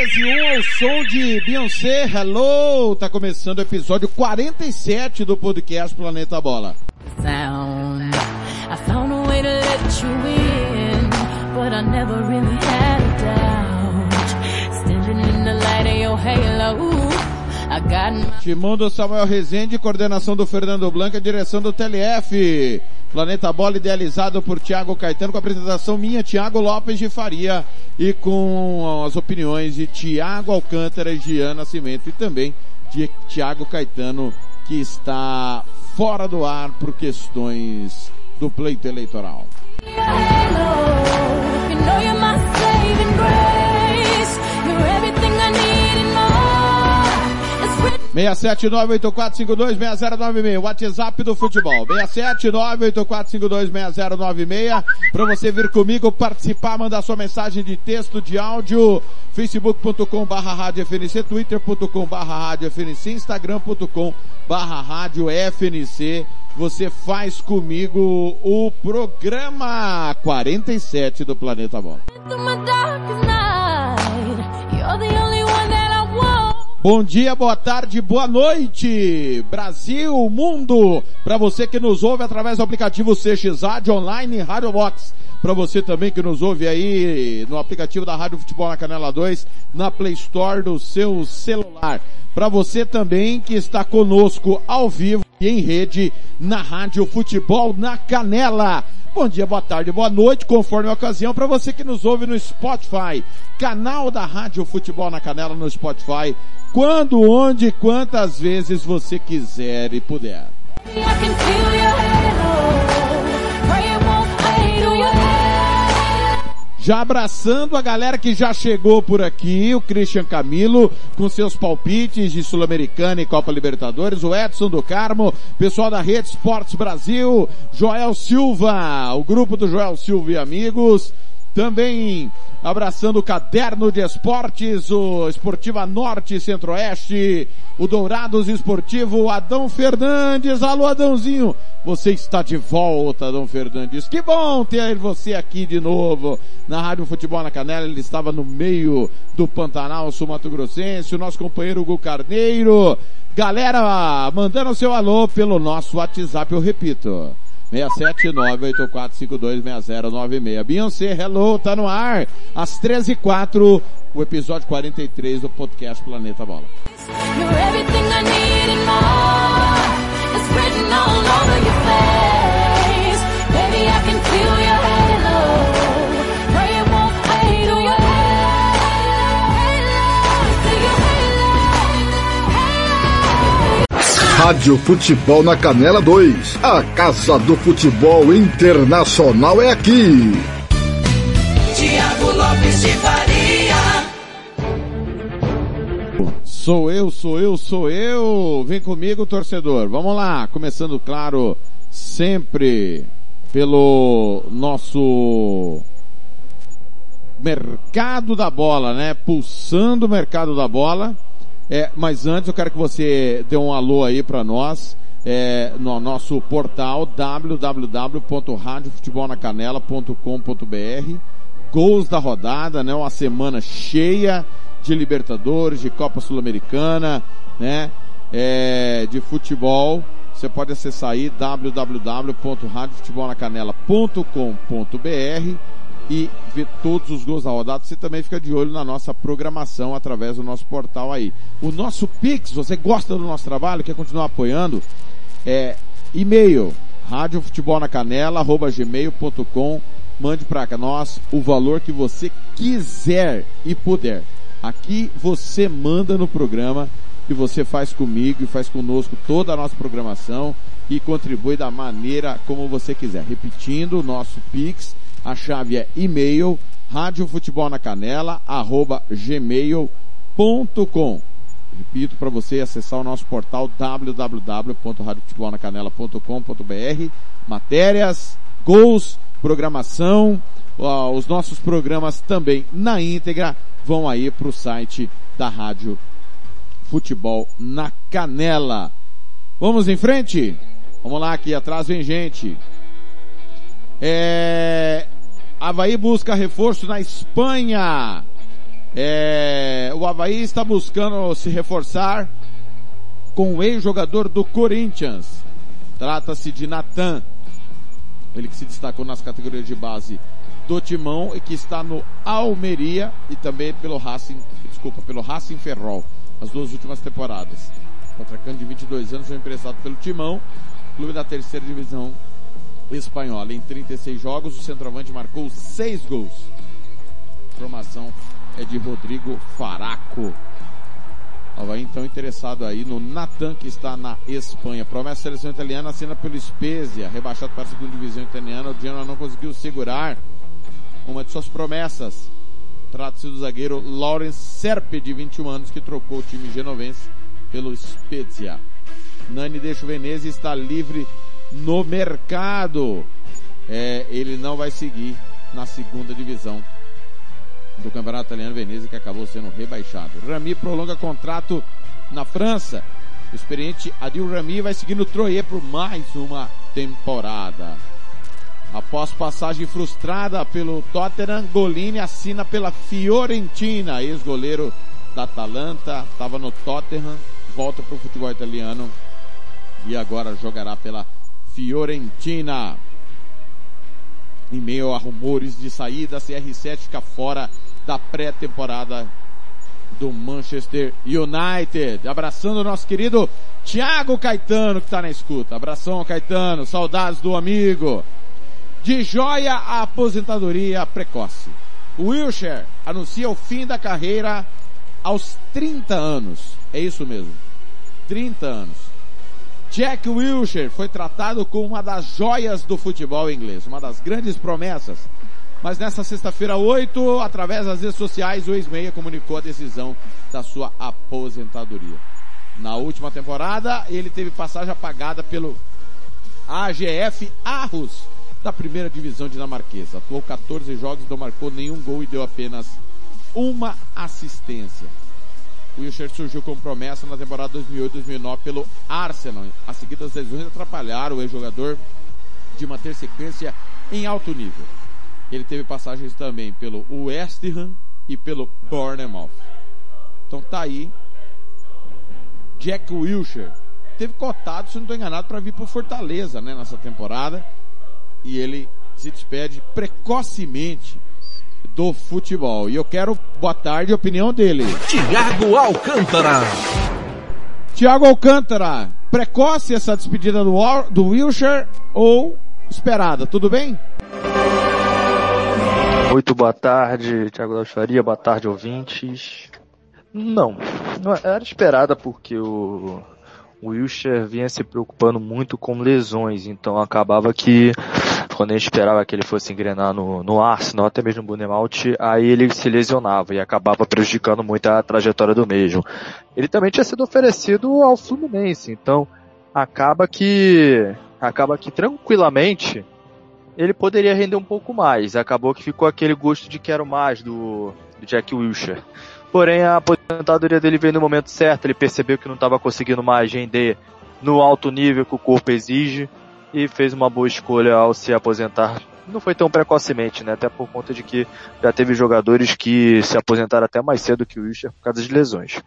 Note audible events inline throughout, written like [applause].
13 1 ao som de Beyoncé, hello! Tá começando o episódio 47 do podcast Planeta Bola. sound. I found a way to let you in, but I never really had a doubt. Standing in the light of your halo, Timão do Samuel Rezende, coordenação do Fernando Blanca, direção do TLF. Planeta Bola idealizado por Tiago Caetano, com a apresentação minha, Tiago Lopes de Faria, e com as opiniões de Tiago Alcântara e Gian Nascimento, e também de Tiago Caetano, que está fora do ar por questões do pleito eleitoral. 67984526096, WhatsApp do futebol. 67984526096, para você vir comigo participar, mandar sua mensagem de texto, de áudio, facebook.com barra rádio FNC, twitter.com barra FNC, instagram.com barra FNC. Você faz comigo o programa 47 do Planeta Bola. Bom dia, boa tarde, boa noite, Brasil, mundo, para você que nos ouve através do aplicativo CXAD online Rádio Box, para você também que nos ouve aí no aplicativo da Rádio Futebol na Canela 2, na Play Store do seu celular. Para você também que está conosco ao vivo e em rede na Rádio Futebol na Canela. Bom dia, boa tarde, boa noite, conforme a ocasião, para você que nos ouve no Spotify, canal da Rádio Futebol na Canela no Spotify, quando, onde quantas vezes você quiser e puder. Já abraçando a galera que já chegou por aqui, o Christian Camilo, com seus palpites de Sul-Americana e Copa Libertadores, o Edson do Carmo, pessoal da Rede Esportes Brasil, Joel Silva, o grupo do Joel Silva e amigos, também abraçando o Caderno de Esportes, o Esportiva Norte e Centro-Oeste, o Dourados Esportivo, Adão Fernandes. Alô, Adãozinho! Você está de volta, Adão Fernandes. Que bom ter você aqui de novo na Rádio Futebol na Canela. Ele estava no meio do Pantanal Sul Mato Grossense, o nosso companheiro Hugo Carneiro. Galera, mandando seu alô pelo nosso WhatsApp, eu repito. 67984526096. Beyoncé, hello, tá no ar. Às 13h04, o episódio 43 do podcast Planeta Bola. Rádio Futebol na Canela 2. A Casa do Futebol Internacional é aqui. Tiago Lopes de Faria. Sou eu, sou eu, sou eu. Vem comigo, torcedor. Vamos lá. Começando, claro, sempre pelo nosso mercado da bola, né? Pulsando o mercado da bola. É, mas antes eu quero que você dê um alô aí para nós. É, no nosso portal www.radiofutebolnacanela.com.br gols da rodada, né? Uma semana cheia de Libertadores, de Copa Sul-Americana, né? É, de futebol. Você pode acessar aí www.radiofutebolnacanela.com.br e ver todos os gols da rodada. Você também fica de olho na nossa programação através do nosso portal aí. O nosso Pix, você gosta do nosso trabalho, quer continuar apoiando? É e-mail radiofutebolnacanela@gmail.com. Mande para nós o valor que você quiser e puder. Aqui você manda no programa e você faz comigo e faz conosco toda a nossa programação e contribui da maneira como você quiser. Repetindo, o nosso Pix, a chave é e-mail radiofutebolnacanela@gmail.com. Repito para você acessar o nosso portal www.radiofutebolnacanela.com.br. Matérias, gols, programação, os nossos programas também na íntegra vão aí para o site da Rádio Futebol na Canela. Vamos em frente? Vamos lá, aqui atrás vem gente. É... Havaí busca reforço na Espanha. É... O Havaí está buscando se reforçar com o ex-jogador do Corinthians. Trata-se de Natan. Ele que se destacou nas categorias de base do Timão e que está no Almeria e também pelo Racing, desculpa, pelo Racing Ferrol, as duas últimas temporadas. Atacante de 22 anos foi emprestado pelo Timão, clube da terceira divisão espanhola. Em 36 jogos, o centroavante marcou 6 gols. A formação é de Rodrigo Faraco. Havaí então interessado aí no Natan, que está na Espanha. Promessa seleção italiana, assina pelo Spezia, rebaixado para a segunda divisão italiana. O Genoa não conseguiu segurar uma de suas promessas. Trata-se do zagueiro Lawrence Serpe, de 21 anos, que trocou o time genovense pelo Spezia. Nani deixa o Veneza e está livre no mercado. É, ele não vai seguir na segunda divisão do Campeonato Italiano Veneza, que acabou sendo rebaixado. Rami prolonga contrato na França. O experiente Adil Rami vai seguir no Troyer por mais uma temporada. Após passagem frustrada pelo Tottenham, Golini assina pela Fiorentina, ex-goleiro da Atalanta, estava no Tottenham, volta para o futebol italiano e agora jogará pela Fiorentina. Em meio a rumores de saída, CR7 fica fora da pré-temporada do Manchester United. Abraçando o nosso querido Thiago Caetano que está na escuta. Abração, Caetano. Saudades do amigo. De joia a aposentadoria precoce. Wilshire anuncia o fim da carreira aos 30 anos. É isso mesmo. 30 anos. Jack Wilshere foi tratado como uma das joias do futebol inglês, uma das grandes promessas. Mas nessa sexta-feira 8, através das redes sociais, o ex-meia comunicou a decisão da sua aposentadoria. Na última temporada, ele teve passagem apagada pelo AGF Arros, da primeira divisão dinamarquesa. Atuou 14 jogos, não marcou nenhum gol e deu apenas uma assistência. O Wilshere surgiu como promessa na temporada 2008-2009 pelo Arsenal. As seguidas lesões atrapalharam o ex-jogador de manter sequência em alto nível. Ele teve passagens também pelo West Ham e pelo Bournemouth. Então tá aí. Jack Wilshere teve cotado, se não estou enganado, para vir para Fortaleza, né, nessa temporada e ele se despede precocemente do futebol. E eu quero boa tarde a opinião dele. Tiago Alcântara. Tiago Alcântara, precoce essa despedida do, do Wilshire ou esperada? Tudo bem? Muito boa tarde, Tiago da Faria, boa tarde, ouvintes. Não, não era esperada porque o o Wilshire vinha se preocupando muito com lesões, então acabava que quando a gente esperava que ele fosse engrenar no, no Arsenal, até mesmo no Bunemalt, aí ele se lesionava e acabava prejudicando muito a trajetória do mesmo. Ele também tinha sido oferecido ao Fluminense, então acaba que acaba que tranquilamente ele poderia render um pouco mais. Acabou que ficou aquele gosto de quero mais do, do Jack Wilshere. Porém, a aposentadoria dele veio no momento certo, ele percebeu que não estava conseguindo mais render no alto nível que o corpo exige e fez uma boa escolha ao se aposentar não foi tão precocemente, né? Até por conta de que já teve jogadores que se aposentaram até mais cedo que o Wilcher por causa de lesões.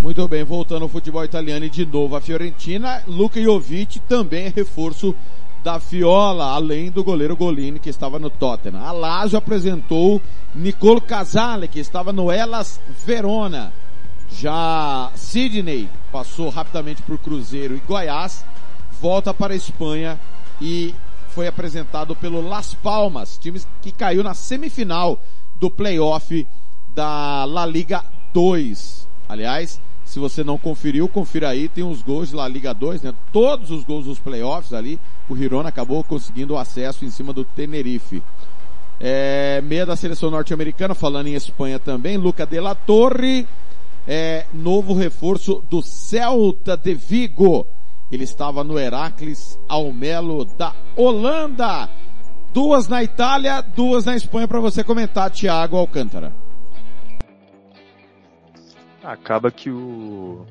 Muito bem, voltando ao futebol italiano e de novo a Fiorentina, Luca Jovic também é reforço da Fiola, além do goleiro Golini que estava no Tottenham. A Lazio apresentou Nicolo Casale que estava no Elas Verona. Já Sidney passou rapidamente por Cruzeiro e Goiás, volta para a Espanha e foi apresentado pelo Las Palmas, time que caiu na semifinal do playoff da La Liga 2. Aliás, se você não conferiu, confira aí, tem os gols de La Liga 2, né? Todos os gols dos playoffs ali, o Girona acabou conseguindo o acesso em cima do Tenerife. É, meia da seleção norte-americana, falando em Espanha também, Luca de la Torre, é, novo reforço do Celta de Vigo. Ele estava no Heracles Almelo da Holanda. Duas na Itália, duas na Espanha para você comentar, Thiago Alcântara. Acaba que o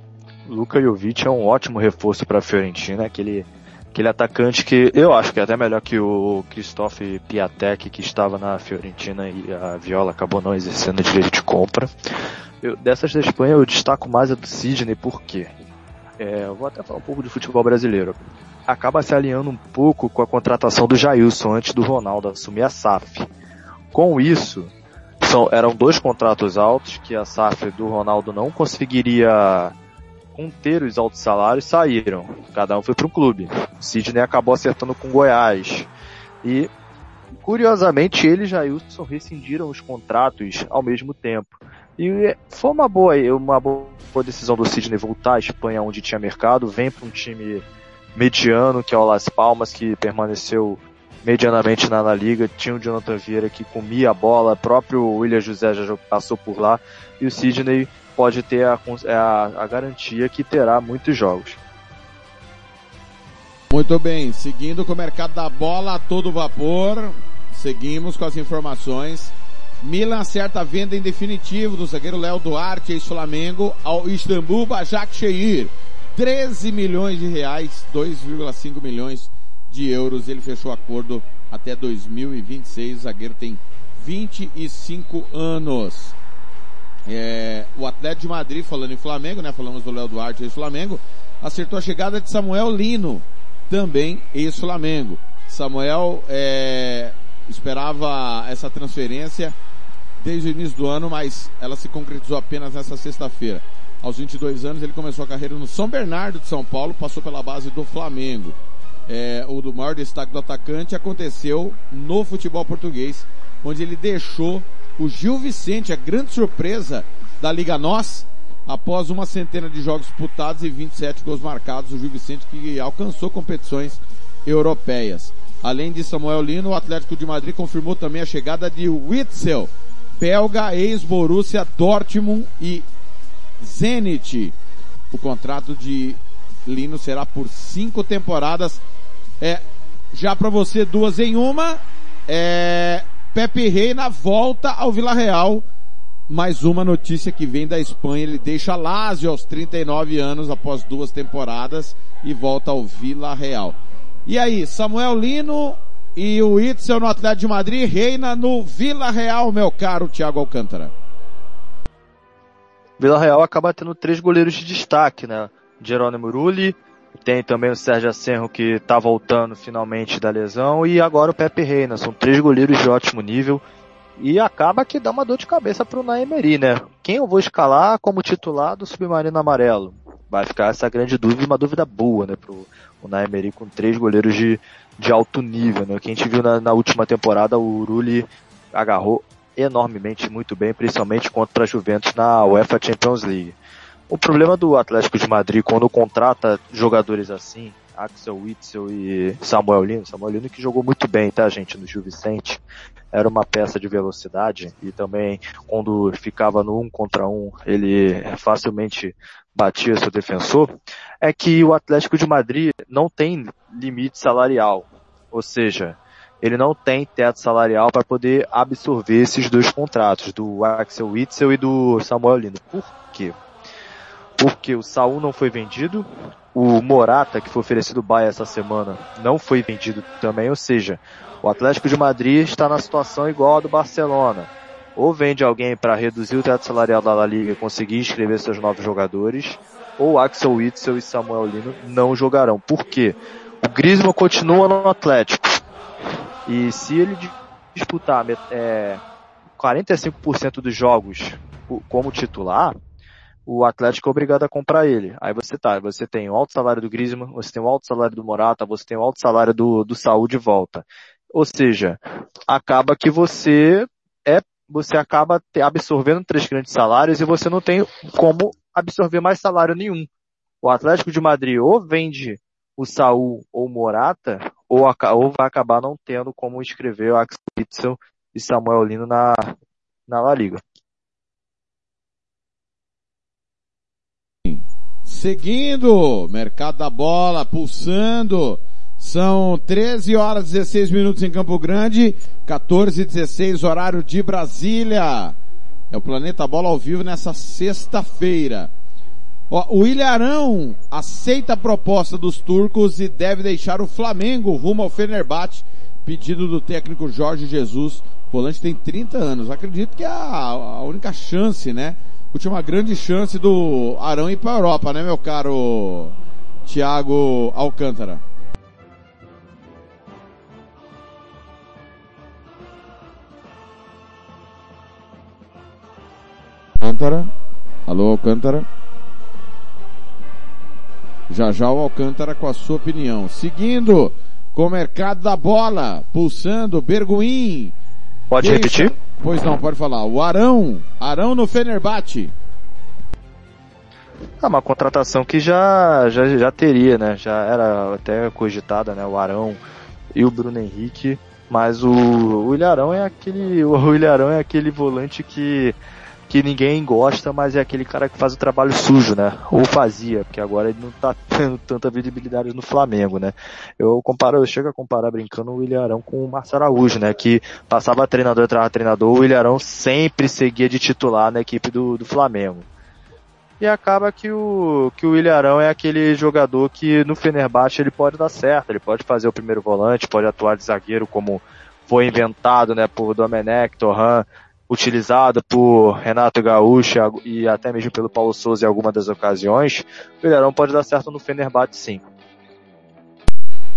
Luka Jovic é um ótimo reforço para a Fiorentina, aquele aquele atacante que eu acho que é até melhor que o Christophe Piatek que estava na Fiorentina e a Viola acabou não exercendo direito de compra. Eu, dessas da Espanha eu destaco mais a do Sidney, por quê? É, vou até falar um pouco de futebol brasileiro. Acaba se alinhando um pouco com a contratação do Jailson antes do Ronaldo assumir a SAF. Com isso, são, eram dois contratos altos que a SAF do Ronaldo não conseguiria conter os altos salários saíram. Cada um foi para um clube. O Sidney acabou acertando com Goiás. E, curiosamente, ele e Jailson rescindiram os contratos ao mesmo tempo. E foi uma boa, uma boa decisão do Sidney voltar à Espanha, onde tinha mercado, vem para um time mediano, que é o Las Palmas, que permaneceu medianamente na, na liga. Tinha o Jonathan Vieira que comia a bola, próprio William José já passou por lá, e o Sidney pode ter a, a, a garantia que terá muitos jogos. Muito bem, seguindo com o mercado da bola a todo vapor, seguimos com as informações. Milan acerta a venda em definitivo do zagueiro Léo Duarte, ex-Flamengo, ao Istambul Başakşehir. 13 milhões de reais, 2,5 milhões de euros. Ele fechou acordo até 2026. O zagueiro tem 25 anos. É, o Atlético de Madrid, falando em Flamengo, né? Falamos do Léo Duarte, ex-Flamengo, acertou a chegada de Samuel Lino, também ex-Flamengo. Samuel é, esperava essa transferência desde o início do ano, mas ela se concretizou apenas nessa sexta-feira. Aos 22 anos ele começou a carreira no São Bernardo de São Paulo, passou pela base do Flamengo. É, o do maior destaque do atacante aconteceu no futebol português, onde ele deixou o Gil Vicente, a grande surpresa da Liga Nós, após uma centena de jogos disputados e 27 gols marcados, o Gil Vicente que alcançou competições europeias. Além de Samuel Lino, o Atlético de Madrid confirmou também a chegada de Witzel, belga, ex-Borussia Dortmund e Zenit. O contrato de Lino será por cinco temporadas. É, já para você duas em uma. É, Pepe Reina volta ao Vila Real. Mais uma notícia que vem da Espanha. Ele deixa Lazio aos 39 anos após duas temporadas e volta ao Vila Real. E aí, Samuel Lino e o Itzel no Atlético de Madrid reina no Vila Real, meu caro Thiago Alcântara. Vila Real acaba tendo três goleiros de destaque, né? Jerônimo Rulli, tem também o Sérgio Acerro que está voltando finalmente da lesão e agora o Pepe Reina. São três goleiros de ótimo nível e acaba que dá uma dor de cabeça para o Naemeri, né? Quem eu vou escalar como titular do Submarino Amarelo? Vai ficar essa grande dúvida, uma dúvida boa, né? Pro o Naemeri com três goleiros de, de alto nível, né? Que a gente viu na, na última temporada, o Rulli agarrou enormemente muito bem, principalmente contra a Juventus na UEFA Champions League. O problema do Atlético de Madrid quando contrata jogadores assim, Axel Witzel e Samuel Lino, Samuel Lino que jogou muito bem, tá gente, no Gil Vicente, era uma peça de velocidade e também quando ficava no um contra um, ele facilmente batia seu defensor, é que o Atlético de Madrid não tem limite salarial, ou seja, ele não tem teto salarial para poder absorver esses dois contratos, do Axel Witzel e do Samuel Lino. Por quê? porque o Saul não foi vendido, o Morata, que foi oferecido Bahia essa semana, não foi vendido também, ou seja, o Atlético de Madrid está na situação igual a do Barcelona. Ou vende alguém para reduzir o teto salarial da La Liga e conseguir inscrever seus novos jogadores, ou Axel Witzel e Samuel Lino não jogarão. Por quê? O Griezmann continua no Atlético. E se ele disputar é, 45% dos jogos como titular, o Atlético é obrigado a comprar ele. Aí você tá, você tem o alto salário do Griezmann, você tem o alto salário do Morata, você tem o alto salário do, do Saúl de volta. Ou seja, acaba que você é, você acaba absorvendo três grandes salários e você não tem como absorver mais salário nenhum. O Atlético de Madrid ou vende o Saúl ou Morata, ou, ou vai acabar não tendo como inscrever o Axel Witzel e Samuel Lino na, na La Liga. Seguindo, mercado da bola, pulsando. São 13 horas e 16 minutos em Campo Grande, 14 e 16 horário de Brasília. É o Planeta Bola ao vivo nessa sexta-feira. O Ilharão aceita a proposta dos turcos e deve deixar o Flamengo rumo ao Fenerbahçe, pedido do técnico Jorge Jesus. O volante tem 30 anos. Acredito que é a, única chance, né? última grande chance do Arão ir para a Europa, né, meu caro Thiago Alcântara? Alcântara? Alô, Alcântara? Já já o Alcântara com a sua opinião. Seguindo com o mercado da bola, pulsando, Berguim. Pode Deixa... repetir? Pois não, pode falar. O Arão, Arão no Fenerbahçe. Ah, uma contratação que já, já, já teria, né? Já era até cogitada, né? O Arão e o Bruno Henrique. Mas o, o Ilharão é aquele. O Ilharão é aquele volante que que ninguém gosta, mas é aquele cara que faz o trabalho sujo, né? Ou fazia, porque agora ele não tá [laughs] tendo tanta visibilidade no Flamengo, né? Eu comparo, eu chego a comparar brincando o Ilharão com o Marcelo Araújo, né? Que passava treinador atrás treinador, o Ilharão sempre seguia de titular na equipe do, do Flamengo. E acaba que o, que o Ilharão é aquele jogador que no Fenerbahçe ele pode dar certo, ele pode fazer o primeiro volante, pode atuar de zagueiro como foi inventado, né, por Domenech, Torran, utilizada por Renato Gaúcho e até mesmo pelo Paulo Souza em algumas das ocasiões, o Ilharão pode dar certo no Fenerbahçe sim.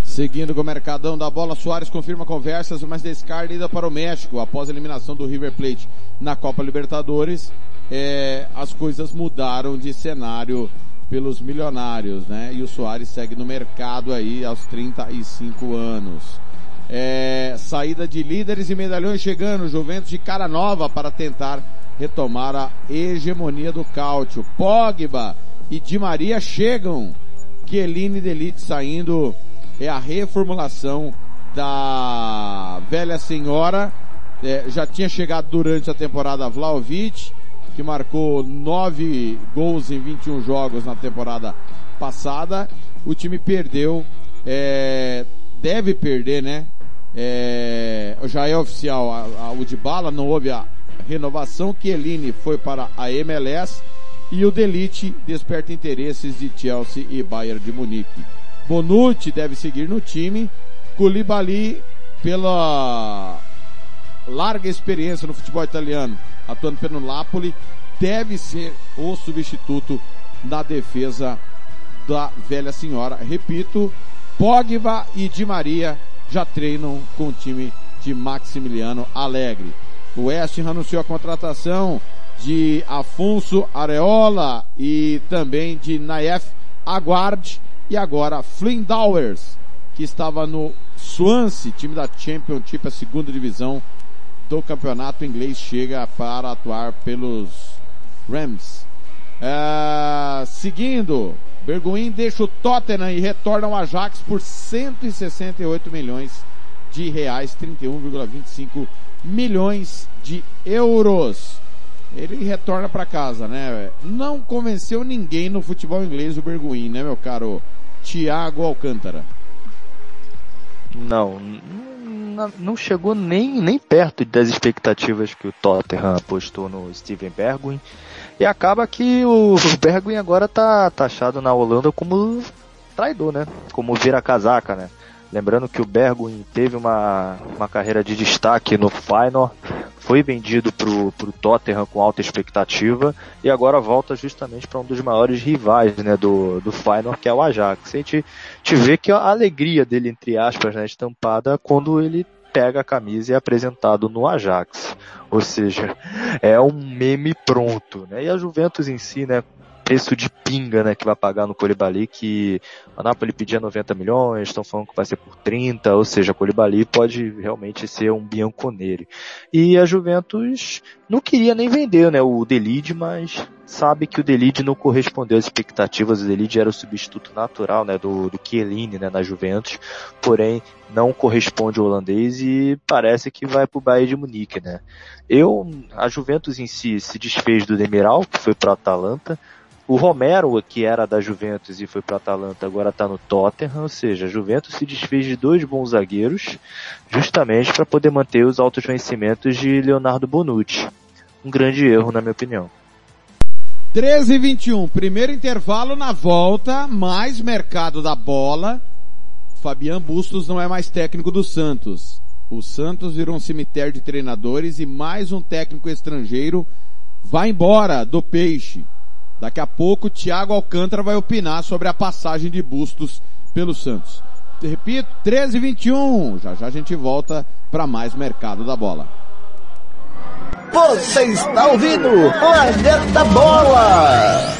Seguindo com o mercadão da bola, Soares confirma conversas, mas descarta ida para o México após a eliminação do River Plate na Copa Libertadores. É, as coisas mudaram de cenário pelos milionários, né? E o Soares segue no mercado aí aos 35 anos. É, saída de líderes e medalhões chegando, Juventus de cara nova para tentar retomar a hegemonia do cálcio. Pogba e Di Maria chegam. Chiellini Delite saindo. É a reformulação da velha senhora. É, já tinha chegado durante a temporada Vlaovic, que marcou nove gols em 21 jogos na temporada passada. O time perdeu, é, deve perder, né? É, já é oficial a, a, o de bala, não houve a renovação. Chiellini foi para a MLS e o Delite desperta interesses de Chelsea e Bayern de Munique. Bonucci deve seguir no time. Koulibaly, pela larga experiência no futebol italiano, atuando pelo Napoli, deve ser o substituto na defesa da velha senhora. Repito, Pogba e Di Maria já treinam com o time de Maximiliano Alegre. O West anunciou a contratação de Afonso Areola e também de Naef Aguard e agora Flynn Dowers, que estava no Swansea, time da Championship, a segunda divisão do campeonato inglês, chega para atuar pelos Rams. É, seguindo, Berguin deixa o Tottenham e retorna ao Ajax por 168 milhões de reais, 31,25 milhões de euros. Ele retorna para casa, né? Não convenceu ninguém no futebol inglês o Berguin, né, meu caro Thiago Alcântara? Não, não chegou nem, nem perto das expectativas que o Tottenham apostou no Steven Bergwijn. E acaba que o Bergwijn agora tá taxado na Holanda como traidor, né? Como vira-casaca, né? Lembrando que o Bergwijn teve uma, uma carreira de destaque no Final, foi vendido pro, pro Tottenham com alta expectativa e agora volta justamente para um dos maiores rivais né, do, do Final, que é o Ajax. A gente, te vê que a alegria dele, entre aspas, né, estampada quando ele pega a camisa e é apresentado no Ajax. Ou seja, é um meme pronto, né? E a Juventus em si, né, preço de pinga, né, que vai pagar no Colibali, que a Napoli pedia 90 milhões, estão falando que vai ser por 30, ou seja, Colibali pode realmente ser um Bianconeri. E a Juventus não queria nem vender, né, o Delide, mas sabe que o Delide não correspondeu às expectativas, o Delide era o substituto natural, né, do, do Chiellini, né, na Juventus, porém não corresponde ao holandês e parece que vai para o Bayern de Munique, né. Eu, a Juventus em si se desfez do Demiral, que foi para Atalanta, o Romero, que era da Juventus e foi para Atalanta, agora está no Tottenham, ou seja, a Juventus se desfez de dois bons zagueiros, justamente para poder manter os altos vencimentos de Leonardo Bonucci. Um grande erro, na minha opinião. 13 e 21, primeiro intervalo na volta, mais mercado da bola. Fabian Bustos não é mais técnico do Santos. O Santos virou um cemitério de treinadores e mais um técnico estrangeiro vai embora do Peixe. Daqui a pouco, Thiago Alcântara vai opinar sobre a passagem de Bustos pelo Santos. Repito, 13 e 21. Já já a gente volta para mais mercado da bola. Você está ouvindo Planeta Bola!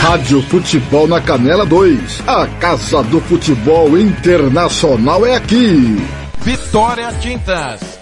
Rádio Futebol na Canela 2. A Casa do Futebol Internacional é aqui. Vitória Tintas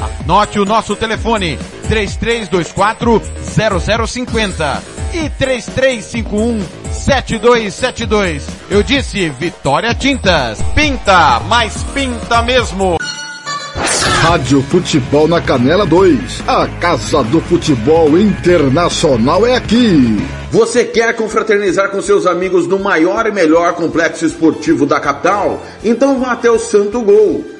Anote o nosso telefone, 3324 0050 e 3351 7272. Eu disse Vitória Tintas. Pinta, mas pinta mesmo. Rádio Futebol na Canela 2. A Casa do Futebol Internacional é aqui. Você quer confraternizar com seus amigos no maior e melhor complexo esportivo da capital? Então vá até o Santo Gol.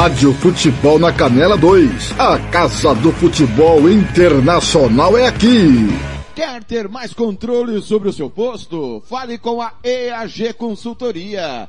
Rádio Futebol na Canela 2. A Casa do Futebol Internacional é aqui. Quer ter mais controle sobre o seu posto? Fale com a EAG Consultoria.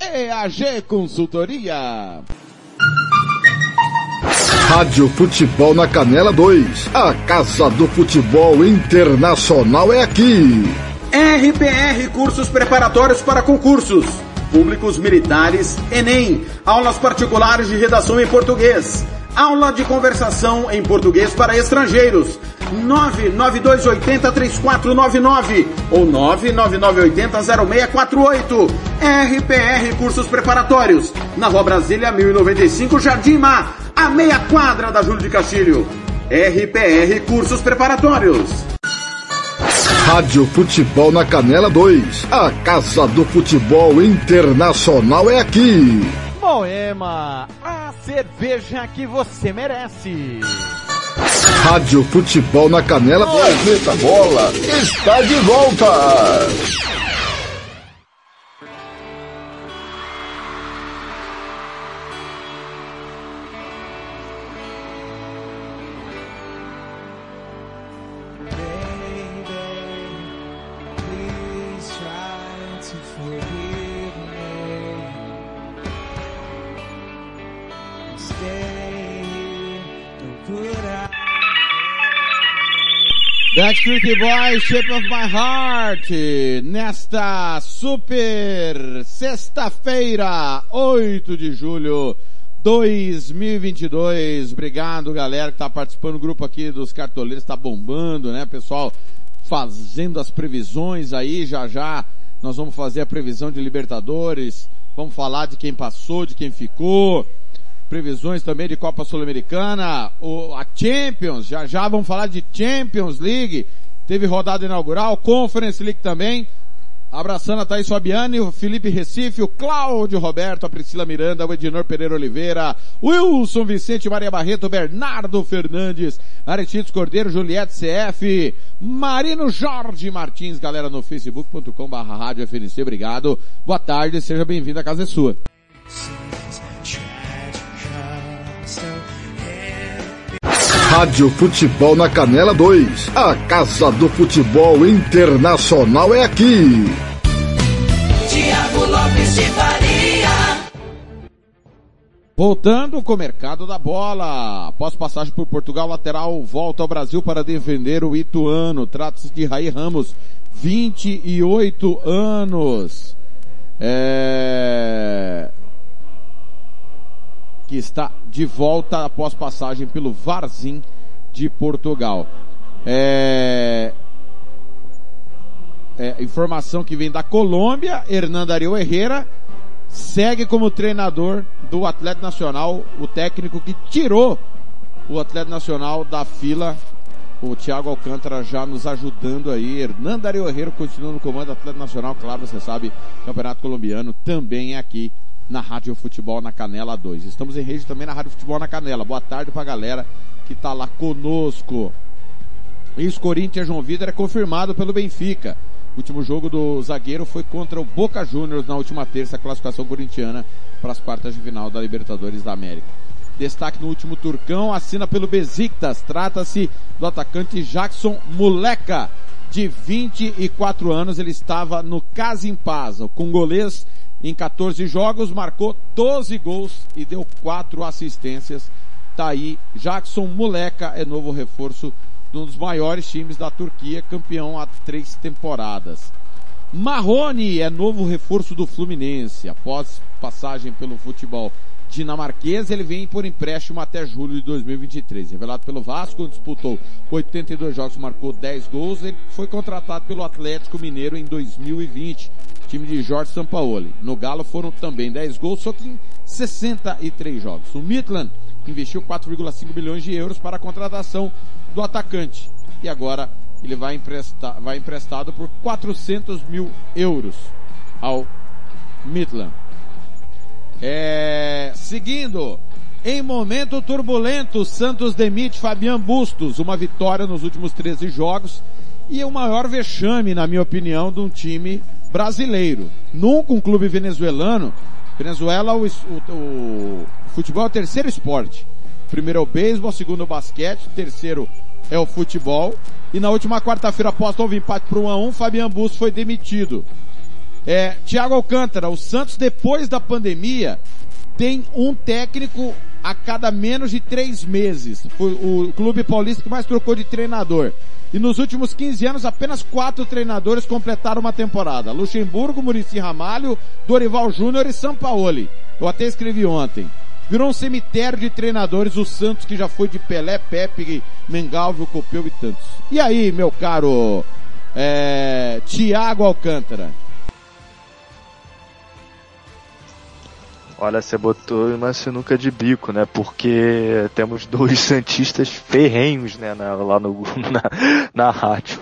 EAG Consultoria. Rádio Futebol na Canela 2. A Casa do Futebol Internacional é aqui. RPR Cursos Preparatórios para Concursos. Públicos Militares, Enem. Aulas particulares de redação em português Aula de conversação em português para estrangeiros. 992803499 ou 999800648. RPR Cursos Preparatórios. Na Rua Brasília 1095, Jardim Mar, a meia quadra da Júlio de Castilho. RPR Cursos Preparatórios. Rádio Futebol na Canela 2. A Casa do Futebol Internacional é aqui. Moema, a cerveja que você merece. Rádio Futebol na Canela. Planeta Bola está de volta. Backstreet Boys, Shape of My Heart, nesta super sexta-feira, 8 de julho 2022. Obrigado galera que tá participando do grupo aqui dos cartoleiros, tá bombando, né pessoal? Fazendo as previsões aí, já já nós vamos fazer a previsão de Libertadores, vamos falar de quem passou, de quem ficou, previsões também de Copa Sul-Americana, a Champions, já já vamos falar de Champions League, teve rodada inaugural, Conference League também, abraçando a Thaís Fabiane, o Felipe Recife, o Cláudio Roberto, a Priscila Miranda, o Edinor Pereira Oliveira, Wilson Vicente Maria Barreto, Bernardo Fernandes, Aretitos Cordeiro, Juliette CF, Marino Jorge Martins, galera no facebook.com barra rádio FNC, obrigado, boa tarde, seja bem-vindo, a casa é sua. Rádio Futebol na Canela 2. A Casa do Futebol Internacional é aqui. Tiago Lopes de Faria. Voltando com o mercado da bola. Após passagem por Portugal, lateral volta ao Brasil para defender o Ituano. Trata-se de Raí Ramos, 28 anos. É que está de volta após passagem pelo Varzim de Portugal. É... É, informação que vem da Colômbia, Hernando Ariel Herrera segue como treinador do Atlético Nacional, o técnico que tirou o Atlético Nacional da fila. O Thiago Alcântara já nos ajudando aí. Hernando Ariel Herrera continua no comando do Atlético Nacional, claro, você sabe, Campeonato Colombiano também é aqui na Rádio Futebol na Canela 2. Estamos em rede também na Rádio Futebol na Canela. Boa tarde pra galera que tá lá conosco. Ex-Corinthians João Vitor é confirmado pelo Benfica. O último jogo do zagueiro foi contra o Boca Juniors na última terça, classificação corintiana para as quartas de final da Libertadores da América. Destaque no último turcão, assina pelo Besiktas. Trata-se do atacante Jackson Moleca, de 24 anos. Ele estava no Casimpasa, com congolês em 14 jogos, marcou 12 gols e deu 4 assistências. Tá aí, Jackson Moleca é novo reforço de um dos maiores times da Turquia, campeão há três temporadas. Marrone é novo reforço do Fluminense. Após passagem pelo futebol dinamarquês, ele vem por empréstimo até julho de 2023. Revelado pelo Vasco, disputou 82 jogos, marcou 10 gols. Ele foi contratado pelo Atlético Mineiro em 2020 time de Jorge Sampaoli. No Galo foram também 10 gols, só que em 63 jogos. O Midland investiu 4,5 bilhões de euros para a contratação do atacante. E agora ele vai, emprestar, vai emprestado por 400 mil euros ao Midland. É, seguindo, em momento turbulento, Santos demite Fabian Bustos, uma vitória nos últimos 13 jogos e o maior vexame, na minha opinião, de um time brasileiro. Nunca um clube venezuelano. Venezuela, o, o, o futebol é o terceiro esporte. Primeiro é o beisebol, segundo é o basquete, terceiro é o futebol. E na última quarta-feira, após o empate para 1 a 1 Fabian Bus foi demitido. É, Thiago Alcântara, o Santos depois da pandemia tem um técnico a cada menos de três meses. Foi o clube paulista que mais trocou de treinador. E nos últimos 15 anos, apenas quatro treinadores completaram uma temporada. Luxemburgo, Murici Ramalho, Dorival Júnior e Sampaoli. Eu até escrevi ontem. Virou um cemitério de treinadores, o Santos que já foi de Pelé, Pepe, Mengalvio, Copeu e tantos. E aí, meu caro é, Tiago Alcântara? Olha, você botou uma sinuca de bico, né? Porque temos dois [laughs] santistas ferrenhos, né? Na, lá no, [laughs] na, na rádio.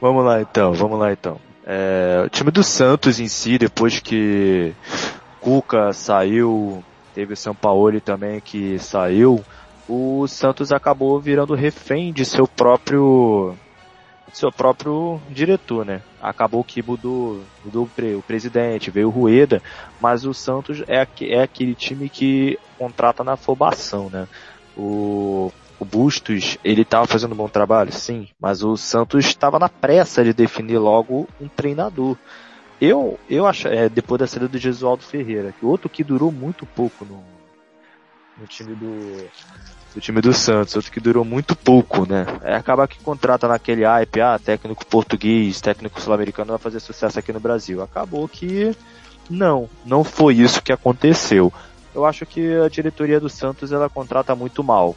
Vamos lá então, vamos lá então. É, o time do Santos em si, depois que Cuca saiu, teve o São Paulo também que saiu, o Santos acabou virando refém de seu próprio seu próprio diretor, né? Acabou que mudou, mudou o, pre, o presidente, veio o Rueda, mas o Santos é, é aquele time que contrata na afobação, né? O, o Bustos, ele estava fazendo um bom trabalho, sim, mas o Santos estava na pressa de definir logo um treinador. Eu, eu acho, é, depois da saída do Jesualdo Ferreira, que outro que durou muito pouco no, no time do, do time do Santos, outro que durou muito pouco, né? É acaba que contrata naquele hype, ah, técnico português, técnico sul-americano vai fazer sucesso aqui no Brasil. Acabou que não, não foi isso que aconteceu. Eu acho que a diretoria do Santos ela contrata muito mal.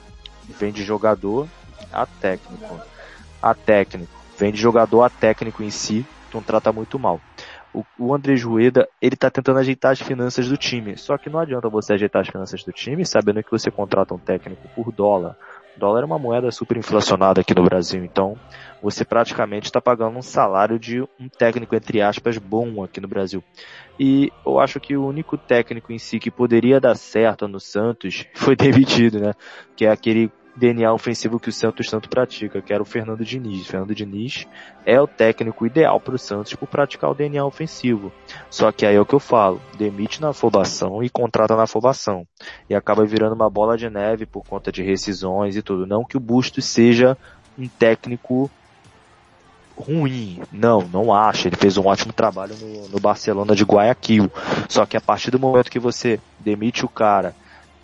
Vende jogador a técnico. A técnico. Vende jogador a técnico em si, contrata muito mal o, o Andrés Rueda, ele tá tentando ajeitar as finanças do time. Só que não adianta você ajeitar as finanças do time sabendo que você contrata um técnico por dólar. O dólar é uma moeda super inflacionada aqui no Brasil, então você praticamente está pagando um salário de um técnico, entre aspas, bom aqui no Brasil. E eu acho que o único técnico em si que poderia dar certo no Santos foi [laughs] demitido, né? Que é aquele DNA ofensivo que o Santos tanto pratica, que era o Fernando Diniz. Fernando Diniz é o técnico ideal para o Santos por praticar o DNA ofensivo. Só que aí é o que eu falo, demite na afobação e contrata na afobação. E acaba virando uma bola de neve por conta de rescisões e tudo. Não que o Bustos seja um técnico ruim. Não, não acho. Ele fez um ótimo trabalho no, no Barcelona de Guayaquil. Só que a partir do momento que você demite o cara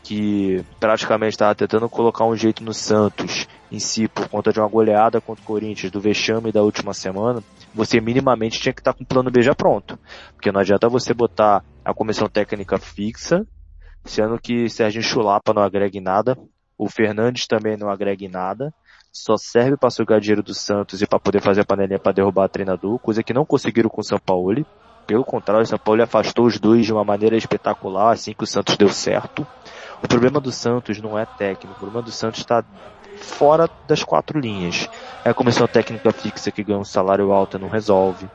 que praticamente estava tentando colocar um jeito no Santos em si por conta de uma goleada contra o Corinthians do vexame da última semana, você minimamente tinha que estar com o plano B já pronto. Porque não adianta você botar a comissão técnica fixa, sendo que Sérgio Chulapa não agrega nada, o Fernandes também não agrega nada, só serve para sugar dinheiro do Santos e para poder fazer a panelinha para derrubar o treinador, coisa que não conseguiram com o São Paulo. Pelo contrário, o São Paulo afastou os dois de uma maneira espetacular assim que o Santos deu certo. O problema do Santos não é técnico, o problema do Santos está fora das quatro linhas. É a comissão técnica fixa que ganha um salário alto e não resolve.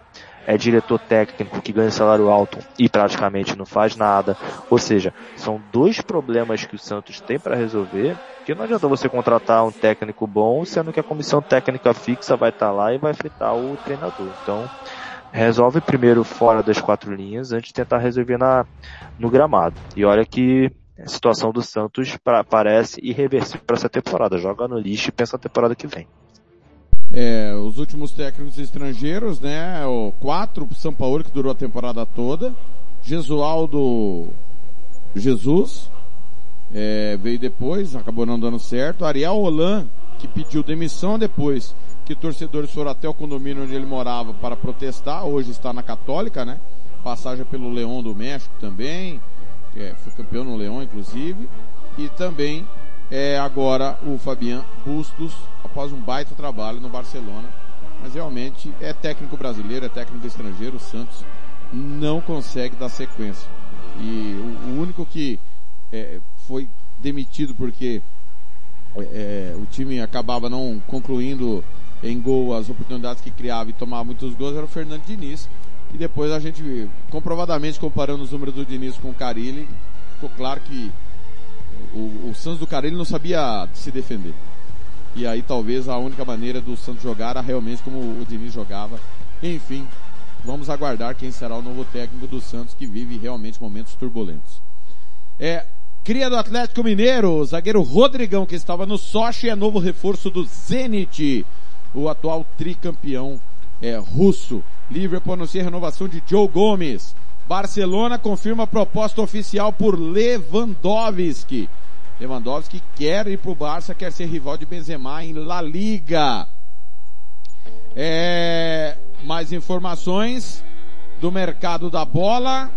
É diretor técnico que ganha salário alto e praticamente não faz nada. Ou seja, são dois problemas que o Santos tem para resolver, que não adianta você contratar um técnico bom, sendo que a comissão técnica fixa vai estar tá lá e vai fritar o treinador. Então, resolve primeiro fora das quatro linhas antes de tentar resolver na, no gramado. E olha que a situação do Santos pra, parece irreversível para essa temporada. Joga no lixo e pensa na temporada que vem. É, os últimos técnicos estrangeiros, né? O quatro, São Paulo que durou a temporada toda. Jesualdo Jesus é, veio depois, acabou não dando certo. Ariel Roland, que pediu demissão depois que torcedores foram até o condomínio onde ele morava para protestar. Hoje está na Católica, né? Passagem pelo Leão do México também é, foi campeão no Leão, inclusive, e também é, agora o Fabian Bustos, após um baita trabalho no Barcelona. Mas realmente é técnico brasileiro, é técnico estrangeiro, o Santos não consegue dar sequência. E o, o único que é, foi demitido porque é, o time acabava não concluindo em gol as oportunidades que criava e tomava muitos gols era o Fernando Diniz, e depois a gente, comprovadamente comparando os números do Diniz com o Carilli, ficou claro que o, o Santos do Carilli não sabia se defender. E aí talvez a única maneira do Santos jogar era realmente como o Diniz jogava. Enfim, vamos aguardar quem será o novo técnico do Santos que vive realmente momentos turbulentos. É, cria do Atlético Mineiro, o zagueiro Rodrigão que estava no Sochi é novo reforço do Zenit, o atual tricampeão é, russo. Liverpool anuncia a renovação de Joe Gomes. Barcelona confirma a proposta oficial por Lewandowski. Lewandowski quer ir para o Barça, quer ser rival de Benzema em La Liga. É, mais informações do mercado da bola.